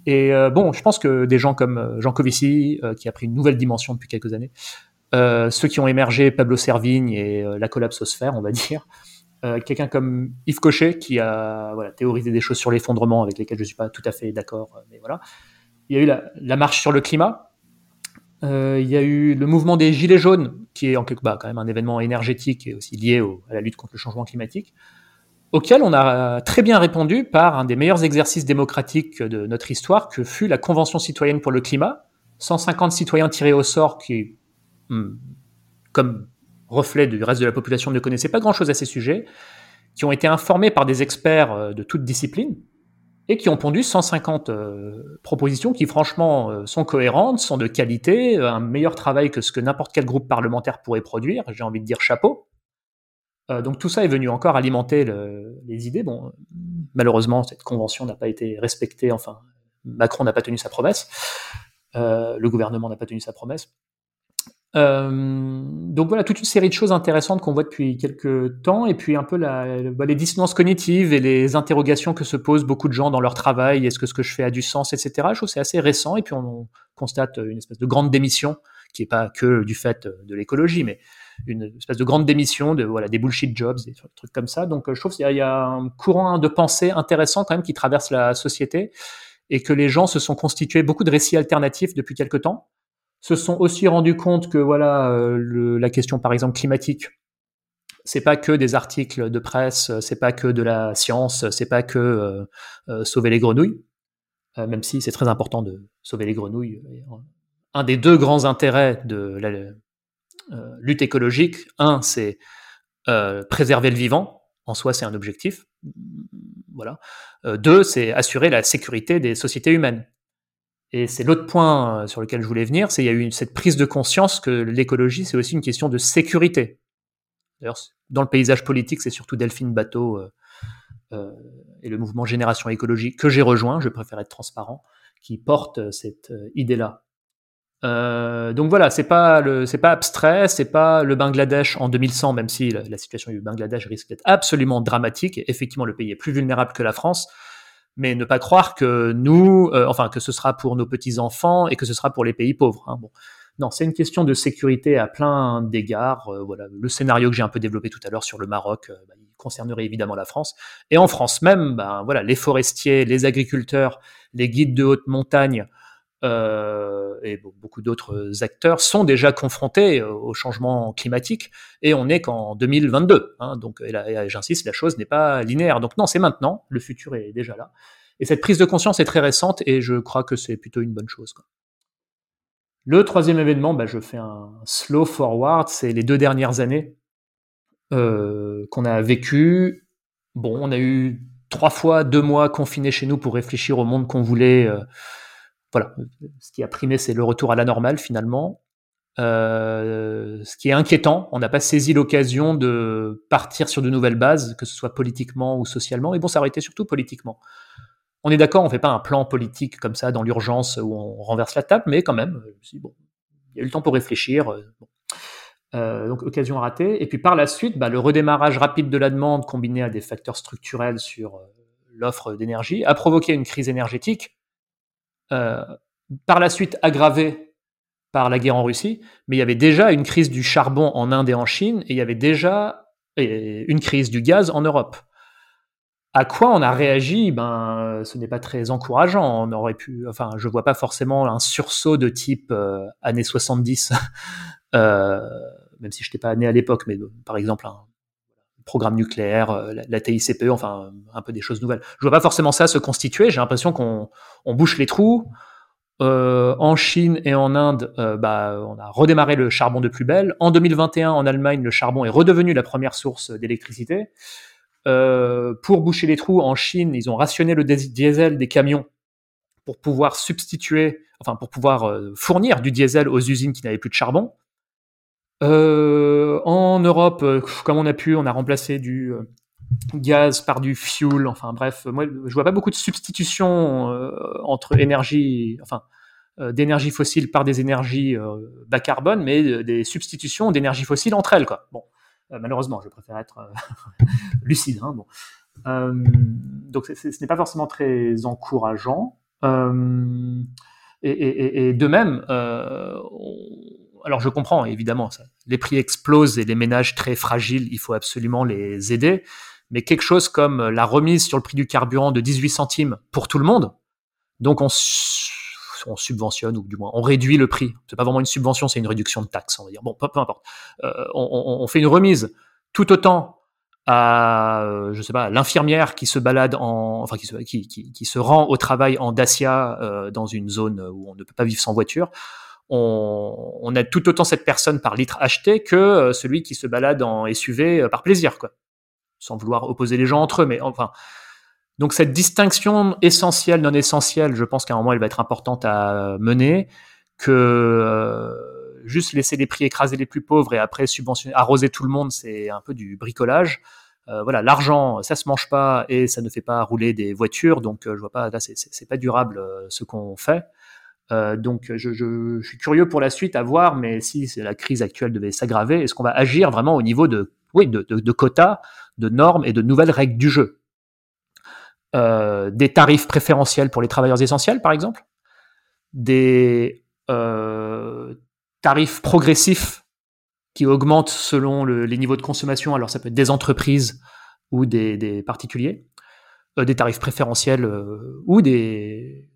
Et euh, bon, je pense que des gens comme Jean Covici, qui a pris une nouvelle dimension depuis quelques années, ceux qui ont émergé, Pablo Servigne et la collapsosphère, on va (laughs) dire, quelqu'un comme Yves Cochet qui a théorisé des choses sur l'effondrement avec lesquelles je ne suis pas tout à fait d'accord, mais voilà. Il y a eu la, marche sur le climat. Euh, il y a eu le mouvement des Gilets jaunes, qui est en quelque part quand même un événement énergétique et aussi lié à la lutte contre le changement climatique, auquel on a très bien répondu par un des meilleurs exercices démocratiques de notre histoire, que fut la Convention citoyenne pour le climat. 150 citoyens tirés au sort qui, comme reflet du reste de la population, ne connaissaient pas grand-chose à ces sujets, qui ont été informés par des experts euh, de toute discipline, et qui ont pondu 150 euh, propositions qui franchement euh, sont cohérentes, sont de qualité, un meilleur travail que ce que n'importe quel groupe parlementaire pourrait produire, j'ai envie de dire chapeau. donc tout ça est venu encore alimenter les idées. Bon, malheureusement, cette convention n'a pas été respectée, enfin, Macron n'a pas tenu sa promesse, le gouvernement n'a pas tenu sa promesse. Euh, donc voilà, toute une série de choses intéressantes qu'on voit depuis quelques temps, et puis un peu la, bah, les dissonances cognitives et les interrogations que se posent beaucoup de gens dans leur travail. Est-ce que ce que je fais a du sens, etc. Je trouve c'est assez récent, et puis on, constate une espèce de grande démission qui est pas que du fait de l'écologie, mais une espèce de grande démission de voilà des bullshit jobs, des trucs comme ça. Donc je trouve qu'il y, a un courant de pensée intéressant quand même qui traverse la société et que les gens se sont constitués beaucoup de récits alternatifs depuis quelque temps, se sont aussi rendus compte que voilà euh, la question par exemple climatique, c'est pas que des articles de presse, c'est pas que de la science, c'est pas que euh, euh, sauver les grenouilles, même si c'est très important de sauver les grenouilles. Un des deux grands intérêts de la lutte écologique, un c'est préserver le vivant, en soi c'est un objectif, voilà. deux c'est assurer la sécurité des sociétés humaines. Et c'est l'autre point euh, sur lequel je voulais venir, c'est il y a eu cette prise de conscience que l'écologie, c'est aussi une question de sécurité. D'ailleurs, dans le paysage politique, c'est surtout Delphine Bateau euh, euh, et le mouvement Génération Écologie que j'ai rejoint, je préfère être transparent, qui porte cette idée-là. donc voilà, c'est pas le, c'est pas abstrait, c'est pas le Bangladesh en 2100, même si la, situation du Bangladesh risque d'être absolument dramatique. Effectivement, le pays est plus vulnérable que la France mais ne pas croire que nous, euh, enfin que ce sera pour nos petits enfants et que ce sera pour les pays pauvres. Hein. Bon. Non, c'est une question de sécurité à plein d'égards. Euh, voilà, le scénario que j'ai un peu développé tout à l'heure sur le Maroc, euh, bah, il concernerait évidemment la France. Et en France même, ben voilà, les forestiers, les agriculteurs, les guides de haute montagne euh, et beaucoup d'autres acteurs sont déjà confrontés au changement climatique et on n'est qu'en 2022. Hein, donc, j'insiste, la chose n'est pas linéaire. Donc non, c'est maintenant, le futur est déjà là. Et cette prise de conscience est très récente et je crois que c'est plutôt une bonne chose. Le troisième événement, bah, je fais un slow forward, c'est les deux dernières années euh, qu'on a vécu. Bon, on a eu trois fois deux mois confinés chez nous pour réfléchir au monde qu'on voulait. Euh, voilà, ce qui a primé, c'est le retour à la normale finalement. Euh, ce qui est inquiétant, on n'a pas saisi l'occasion de partir sur de nouvelles bases, que ce soit politiquement ou socialement. Et bon, ça aurait été surtout politiquement. On est d'accord, on fait pas un plan politique comme ça dans l'urgence où on renverse la table, mais quand même, bon, il y a eu le temps pour réfléchir. Euh, euh, donc occasion ratée. Et puis par la suite, bah, le redémarrage rapide de la demande combiné à des facteurs structurels sur l'offre d'énergie a provoqué une crise énergétique euh, par la suite aggravée par la guerre en Russie, mais il y avait déjà une crise du charbon en Inde et en Chine, et il y avait déjà une crise du gaz en Europe. À quoi on a réagi? Ben, ce n'est pas très encourageant. On aurait pu, enfin, je vois pas forcément un sursaut de type euh, années 70, (laughs) euh, même si je n'étais pas né à l'époque, mais par exemple programme nucléaire, euh, la, TICPE, enfin un peu des choses nouvelles. Je vois pas forcément ça se constituer. J'ai l'impression qu'on bouche les trous. Euh, en Chine et en Inde, euh, bah, on a redémarré le charbon de plus belle. En 2021, en Allemagne, le charbon est redevenu la première source d'électricité. pour boucher les trous, en Chine, ils ont rationné le diesel des camions pour pouvoir substituer, enfin pour pouvoir fournir du diesel aux usines qui n'avaient plus de charbon. Euh, en Europe, euh, comme on a pu, on a remplacé du euh, gaz par du fuel. Enfin bref, moi je vois pas beaucoup de substitution entre énergie, enfin d'énergie fossile par des énergies bas carbone, mais des substitutions d'énergie fossile entre elles. Quoi. Bon, malheureusement, je préfère être (laughs) lucide. Hein, donc ce n'est pas forcément très encourageant. Et, et, et, de même, on, alors je comprends évidemment, ça. les prix explosent et les ménages très fragiles, il faut absolument les aider. Mais quelque chose comme la remise sur le prix du carburant de 18 centimes pour tout le monde, donc on, subventionne ou du moins on réduit le prix. C'est pas vraiment une subvention, c'est une réduction de taxes, on va dire. Bon, peu, importe. Euh, on, fait une remise tout autant à, euh, je sais pas, l'infirmière qui se balade en, enfin qui se, qui, se rend au travail en Dacia euh, dans une zone où on ne peut pas vivre sans voiture on, aide tout autant cette personne par litre acheté que euh, celui qui se balade en SUV euh, par plaisir, quoi. Sans vouloir opposer les gens entre eux, mais enfin. Donc cette distinction essentielle, non essentielle, je pense qu'à un moment elle va être importante à mener, que euh, juste laisser les prix écraser les plus pauvres et après subventionner, arroser tout le monde, c'est un peu du bricolage. voilà, l'argent, ça se mange pas et ça ne fait pas rouler des voitures, donc je vois pas, là c'est pas durable ce qu'on fait. Euh, donc je, suis curieux pour la suite à voir, mais si la crise actuelle devait s'aggraver, est-ce qu'on va agir vraiment au niveau de, oui, de, quotas, de normes et de nouvelles règles du jeu? Euh, Des tarifs préférentiels pour les travailleurs essentiels, par exemple? Des euh, tarifs progressifs qui augmentent selon les niveaux de consommation, alors ça peut être des entreprises ou des, des particuliers, des tarifs préférentiels ou des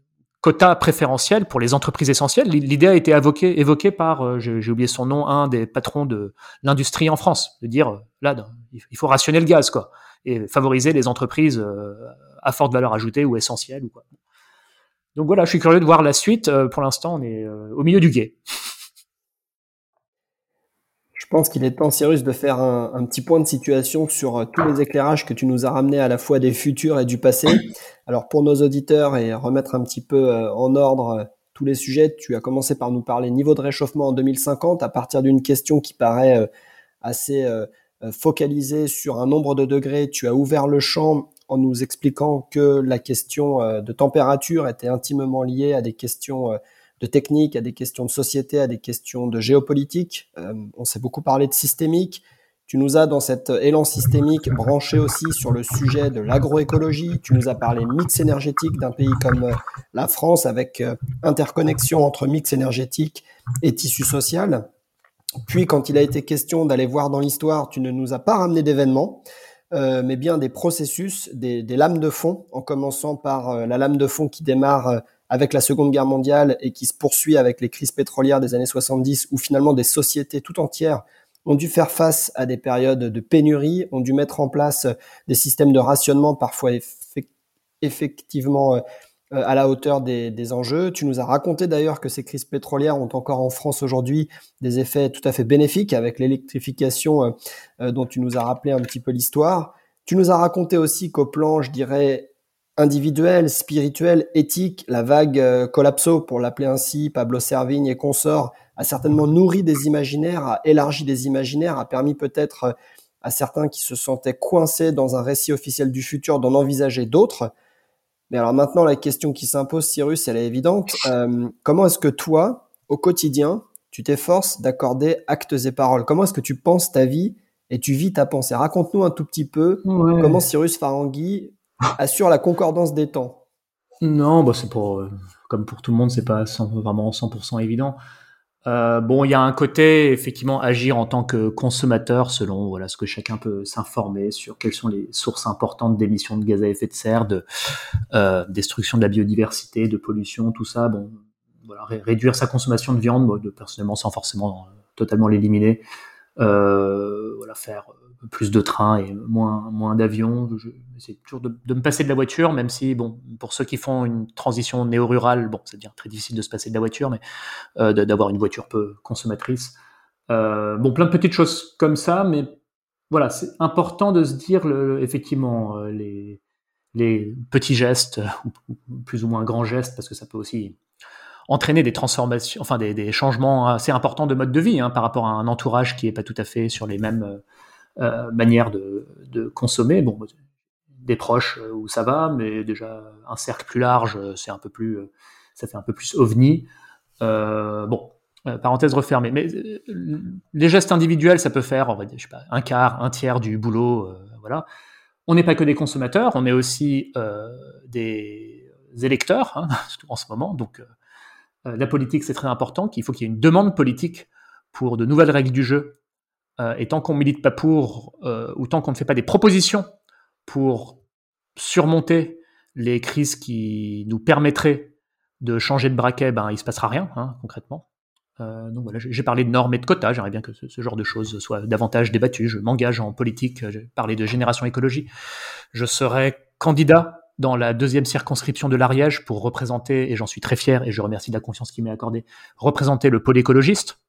quota préférentiel pour les entreprises essentielles. L'idée a été évoquée, évoquée par, euh, j'ai oublié son nom, un des patrons de l'industrie en France, de dire, là, il faut rationner le gaz, quoi, et favoriser les entreprises euh, à forte valeur ajoutée ou essentielles. Ou quoi. Donc voilà, je suis curieux de voir la suite. Pour l'instant, on est au milieu du guet. Je pense qu'il est temps, Cyrus, de faire un, petit point de situation sur euh, tous les éclairages que tu nous as ramenés à la fois des futurs et du passé. Alors pour nos auditeurs et remettre un petit peu euh, en ordre euh, tous les sujets, tu as commencé par nous parler niveau de réchauffement en 2050 à partir d'une question qui paraît assez focalisée sur un nombre de degrés. Tu as ouvert le champ en nous expliquant que la question de température était intimement liée à des questions de technique, à des questions de société, à des questions de géopolitique. Euh, on s'est beaucoup parlé de systémique. Tu nous as dans cet élan systémique branché aussi sur le sujet de l'agroécologie. Tu nous as parlé mix énergétique d'un pays comme euh, la France avec euh, interconnexion entre mix énergétique et tissu social. Puis quand il a été question d'aller voir dans l'histoire, tu ne nous as pas ramené d'événements, mais bien des processus, des, des, lames de fond, en commençant par la lame de fond qui démarre avec la Seconde Guerre mondiale et qui se poursuit avec les crises pétrolières des années 70, où finalement des sociétés tout entières ont dû faire face à des périodes de pénurie, ont dû mettre en place des systèmes de rationnement parfois effectivement euh, à la hauteur des, enjeux. Tu nous as raconté d'ailleurs que ces crises pétrolières ont encore en France aujourd'hui des effets tout à fait bénéfiques avec l'électrification euh, euh, dont tu nous as rappelé un petit peu l'histoire. Tu nous as raconté aussi qu'au plan, je dirais, individuel, spirituel, éthique, la vague euh, collapso, pour l'appeler ainsi, Pablo Servigne et consorts, a certainement nourri des imaginaires, a élargi des imaginaires, a permis peut-être euh, à certains qui se sentaient coincés dans un récit officiel du futur d'en envisager d'autres. Mais alors maintenant, la question qui s'impose, Cyrus, elle est évidente. Euh, comment est-ce que toi, au quotidien, tu t'efforces d'accorder actes et paroles? Comment est-ce que tu penses ta vie et tu vis ta pensée? Raconte-nous un tout petit peu comment Cyrus Farangui (laughs) assure la concordance des temps. Non, bah c'est pour, euh, comme pour tout le monde, c'est pas vraiment 100% évident. Euh, bon, il y a un côté effectivement agir en tant que consommateur selon voilà ce que chacun peut s'informer sur quelles sont les sources importantes d'émissions de gaz à effet de serre, de euh, destruction de la biodiversité, de pollution, tout ça. Bon, voilà, réduire sa consommation de viande, de, personnellement sans forcément totalement l'éliminer. voilà, faire plus de trains et moins, moins d'avions. J'essaie toujours de, me passer de la voiture, même si, bon, pour ceux qui font une transition néo-rurale, bon, devient très difficile de se passer de la voiture, mais euh, d'avoir une voiture peu consommatrice. Euh, bon, plein de petites choses comme ça, mais voilà, c'est important de se dire, effectivement, euh, les, les petits gestes, plus ou moins grands gestes, parce que ça peut aussi entraîner des transformations, enfin des, des changements assez importants de mode de vie hein, par rapport à un entourage qui est pas tout à fait sur les mêmes euh, manière de, de, consommer. Bon, des proches euh, où ça va, mais déjà un cercle plus large, euh, c'est un peu plus, ça fait un peu plus ovni. bon, parenthèse refermée. Mais les gestes individuels, ça peut faire, on va je sais pas, un quart, un tiers du boulot, voilà. On n'est pas que des consommateurs, on est aussi des électeurs hein, (laughs) en ce moment. Donc, la politique, c'est très important. Qu'il faut qu'il y ait une demande politique pour de nouvelles règles du jeu euh, et tant qu'on milite pas pour, euh, ou tant qu'on ne fait pas des propositions pour surmonter les crises qui nous permettraient de changer de braquet, ben il se passera rien hein, concrètement. Euh, j'ai parlé de normes et de quotas. J'aimerais bien que ce, genre de choses soit davantage débattu. Je m'engage en politique. J'ai parlé de génération écologie. Je serai candidat dans la deuxième circonscription de l'Ariège pour représenter, et j'en suis très fier, et je remercie de la confiance qui m'est accordée, représenter le pôle écologiste.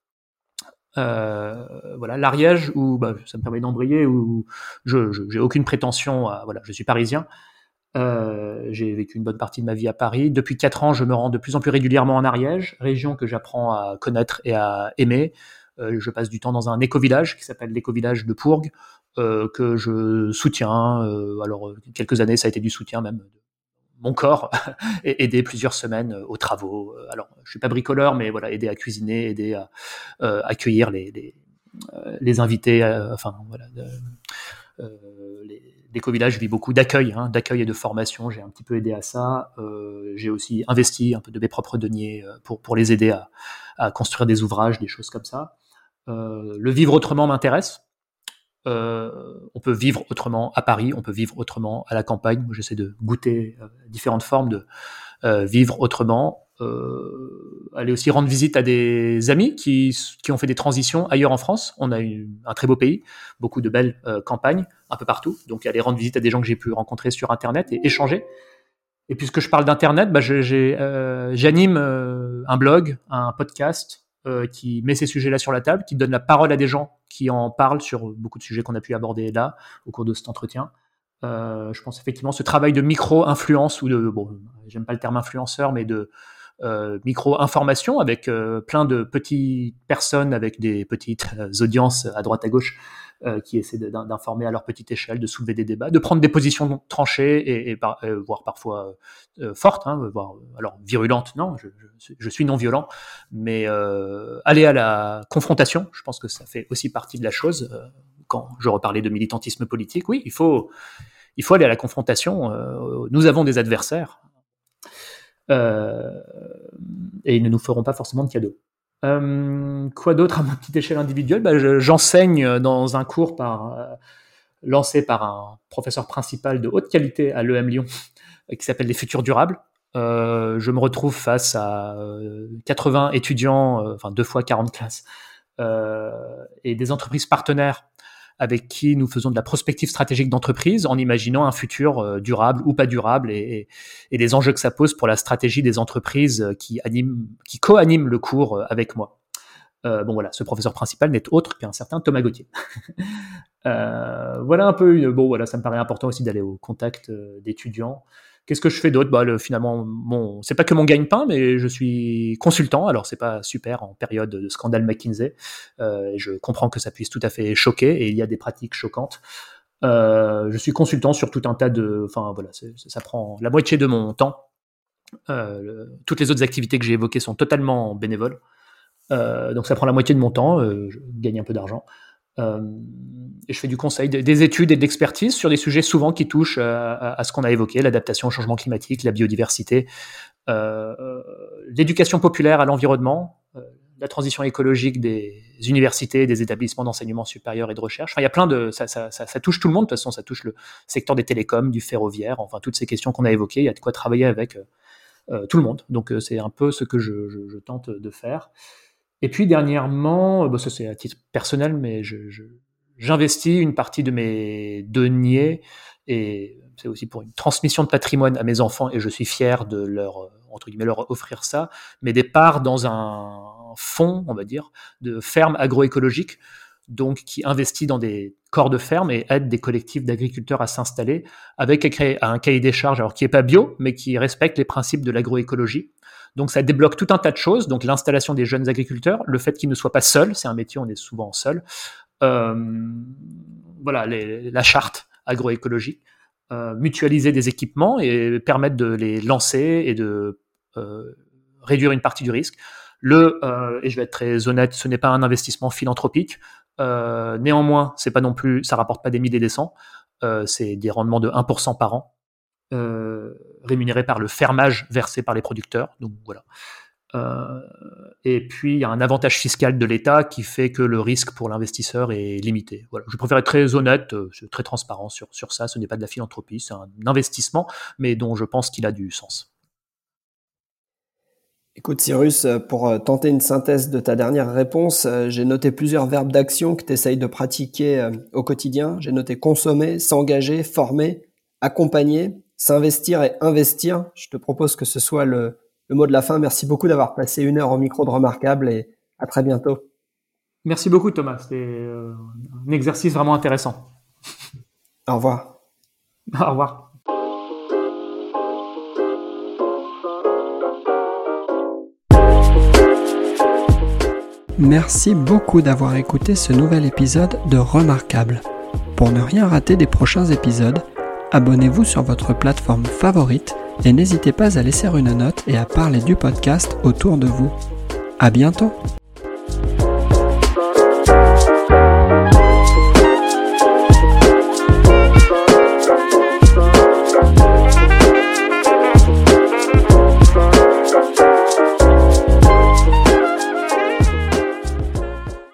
Euh, voilà, l'Ariège, où bah, ça me permet d'embrayer, où je j'ai aucune prétention à. Voilà, je suis parisien. Euh, j'ai vécu une bonne partie de ma vie à Paris. Depuis quatre ans, je me rends de plus en plus régulièrement en Ariège, région que j'apprends à connaître et à aimer. Euh, je passe du temps dans un éco-village qui s'appelle l'éco-village de Pourgue, euh, que je soutiens. Euh, alors, quelques années, ça a été du soutien même mon corps (laughs) et aider plusieurs semaines euh, aux travaux. Euh, alors, je suis pas bricoleur, mais voilà, aider à cuisiner, aider à euh, accueillir les, les, les invités. enfin, voilà. L'éco-village vit beaucoup d'accueil, hein, d'accueil et de formation. J'ai un petit peu aidé à ça. j'ai aussi investi un peu de mes propres deniers pour, les aider à construire des ouvrages, des choses comme ça. le vivre autrement m'intéresse. Euh, on peut vivre autrement à Paris, on peut vivre autrement à la campagne. J'essaie de goûter euh, différentes formes de, vivre autrement, euh, aller aussi rendre visite à des amis qui, qui ont fait des transitions ailleurs en France. On a un très beau pays, beaucoup de belles euh, campagnes un peu partout. Donc aller rendre visite à des gens que j'ai pu rencontrer sur Internet et échanger. Et puisque je parle d'Internet, bah, euh, j'anime euh, un blog, un podcast euh, qui met ces sujets-là sur la table, qui donne la parole à des gens qui en parlent sur beaucoup de sujets qu'on a pu aborder là au cours de cet entretien. je pense effectivement ce travail de micro-influence ou de, bon, j'aime pas le terme influenceur, mais de euh, micro-information avec euh, plein de petites personnes avec des petites euh, audiences à droite à gauche qui essaient d'informer à leur petite échelle, de soulever des débats, de prendre des positions tranchées et, voire parfois fortes, hein, voire alors virulentes. Non, je, je, suis non violent, mais aller à la confrontation, je pense que ça fait aussi partie de la chose. quand je reparlais de militantisme politique, oui, il faut il faut aller à la confrontation. nous avons des adversaires. Euh, et ils ne nous feront pas forcément de cadeaux. Euh, quoi d'autre à ma petite échelle individuelle? Bah, J'enseigne dans un cours par, euh, lancé par un professeur principal de haute qualité à l'EM Lyon (laughs) qui s'appelle Les Futurs Durables. Je me retrouve face à 80 étudiants, enfin deux fois 40 classes, et des entreprises partenaires avec qui nous faisons de la prospective stratégique d'entreprise en imaginant un futur euh, durable ou pas durable et, et, les enjeux que ça pose pour la stratégie des entreprises euh, qui, animent, qui co-animent le cours euh, avec moi. Bon voilà, ce professeur principal n'est autre qu'un certain Thomas Gauthier. (laughs) voilà un peu, bon voilà, ça me paraît important aussi d'aller au contact d'étudiants Qu'est-ce que je fais d'autre? Bah, le, Finalement, bon, c'est pas que mon gagne-pain, mais je suis consultant. Alors, c'est pas super en période de scandale McKinsey. Euh, je comprends que ça puisse tout à fait choquer et il y a des pratiques choquantes. Euh, je suis consultant sur tout un tas de. Enfin, voilà, ça prend la moitié de mon temps. Euh, toutes les autres activités que j'ai évoquées sont totalement bénévoles. Donc, ça prend la moitié de mon temps. Je gagne un peu d'argent. Euh, et je fais du conseil, des études et de l'expertise sur des sujets souvent qui touchent euh, à, ce qu'on a évoqué, l'adaptation au changement climatique, la biodiversité, euh, l'éducation populaire à l'environnement, la transition écologique des universités, des établissements d'enseignement supérieur et de recherche. Enfin, il y a plein de, ça, ça, ça, ça, touche tout le monde. De toute façon, ça touche le secteur des télécoms, du ferroviaire, enfin toutes ces questions qu'on a évoquées. Il y a de quoi travailler avec tout le monde. Donc, c'est un peu ce que je, je tente de faire. Et puis dernièrement, euh, ça c'est à titre personnel, mais j'investis une partie de mes deniers et c'est aussi pour une transmission de patrimoine à mes enfants et je suis fier de leur euh, entre guillemets leur offrir ça, mais des parts dans un fonds, on va dire, de ferme agroécologique, donc qui investit dans des corps de ferme et aide des collectifs d'agriculteurs à s'installer avec un cahier des charges, alors qui est pas bio, mais qui respecte les principes de l'agroécologie. Donc ça débloque tout un tas de choses. Donc l'installation des jeunes agriculteurs, le fait qu'ils ne soient pas seuls, c'est un métier, on est souvent seul. Euh, voilà, la charte agroécologique, euh, mutualiser des équipements et permettre de les lancer et de euh, réduire une partie du risque. Le, et je vais être très honnête, ce n'est pas un investissement philanthropique. néanmoins, c'est pas non plus, ça rapporte pas des milliers et des cents. c'est des rendements de 1% par an. Euh, rémunéré par le fermage versé par les producteurs. Donc voilà. Euh, et puis il y a un avantage fiscal de l'État qui fait que le risque pour l'investisseur est limité. Voilà. Je préfère être très honnête, euh, très transparent sur, sur ça. Ce n'est pas de la philanthropie, c'est un investissement, mais dont je pense qu'il a du sens. Écoute Cyrus, pour tenter une synthèse de ta dernière réponse, j'ai noté plusieurs verbes d'action que tu essayes de pratiquer au quotidien. J'ai noté consommer, s'engager, former, accompagner s'investir et investir. Je te propose que ce soit le, mot de la fin. Merci beaucoup d'avoir passé une heure au micro de Remarquable et à très bientôt. Merci beaucoup Thomas, c'était euh, un exercice vraiment intéressant. Au revoir. (laughs) Au revoir. Merci beaucoup d'avoir écouté ce nouvel épisode de Remarquable. Pour ne rien rater des prochains épisodes, abonnez-vous sur votre plateforme favorite et n'hésitez pas à laisser une note et à parler du podcast autour de vous. À bientôt!